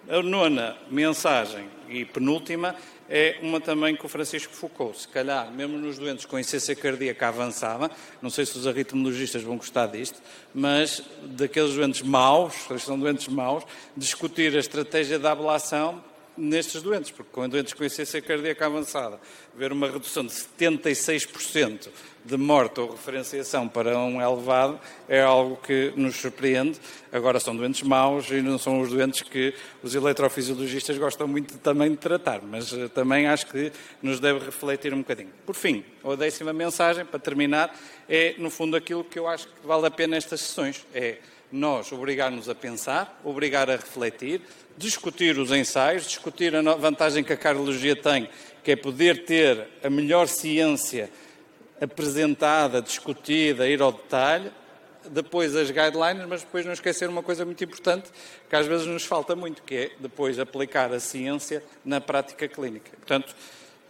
A nona mensagem e penúltima é uma também que o Francisco focou. Se calhar, mesmo nos doentes com insuficiência cardíaca avançada, não sei se os arritmologistas vão gostar disto, mas daqueles doentes maus, são doentes maus, discutir a estratégia da ablação nestes doentes, porque com doentes com insuficiência cardíaca avançada, ver uma redução de 76% de morte ou referenciação para um elevado é algo que nos surpreende. Agora são doentes maus e não são os doentes que os eletrofisiologistas gostam muito também de tratar, mas eh, também acho que nos deve refletir um bocadinho. Por fim, a décima mensagem, para terminar, é no fundo aquilo que eu acho que vale a pena estas sessões. É nós obrigar-nos a pensar, obrigar a refletir, discutir os ensaios, discutir a vantagem que a cardiologia tem, que é poder ter a melhor ciência apresentada, discutida, ir ao detalhe, depois as guidelines, mas depois não esquecer uma coisa muito importante que às vezes nos falta muito, que é depois aplicar a ciência na prática clínica. Portanto,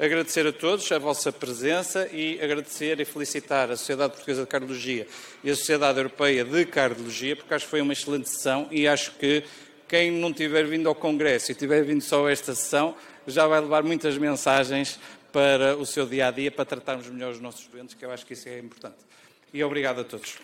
agradecer a todos a vossa presença e agradecer e felicitar a Sociedade Portuguesa de Cardiologia e a Sociedade Europeia de Cardiologia, porque acho que foi uma excelente sessão e acho que quem não tiver vindo ao Congresso e tiver vindo só a esta sessão já vai levar muitas mensagens para o seu dia a dia, para tratarmos melhor os nossos doentes, que eu acho que isso é importante. E obrigado a todos.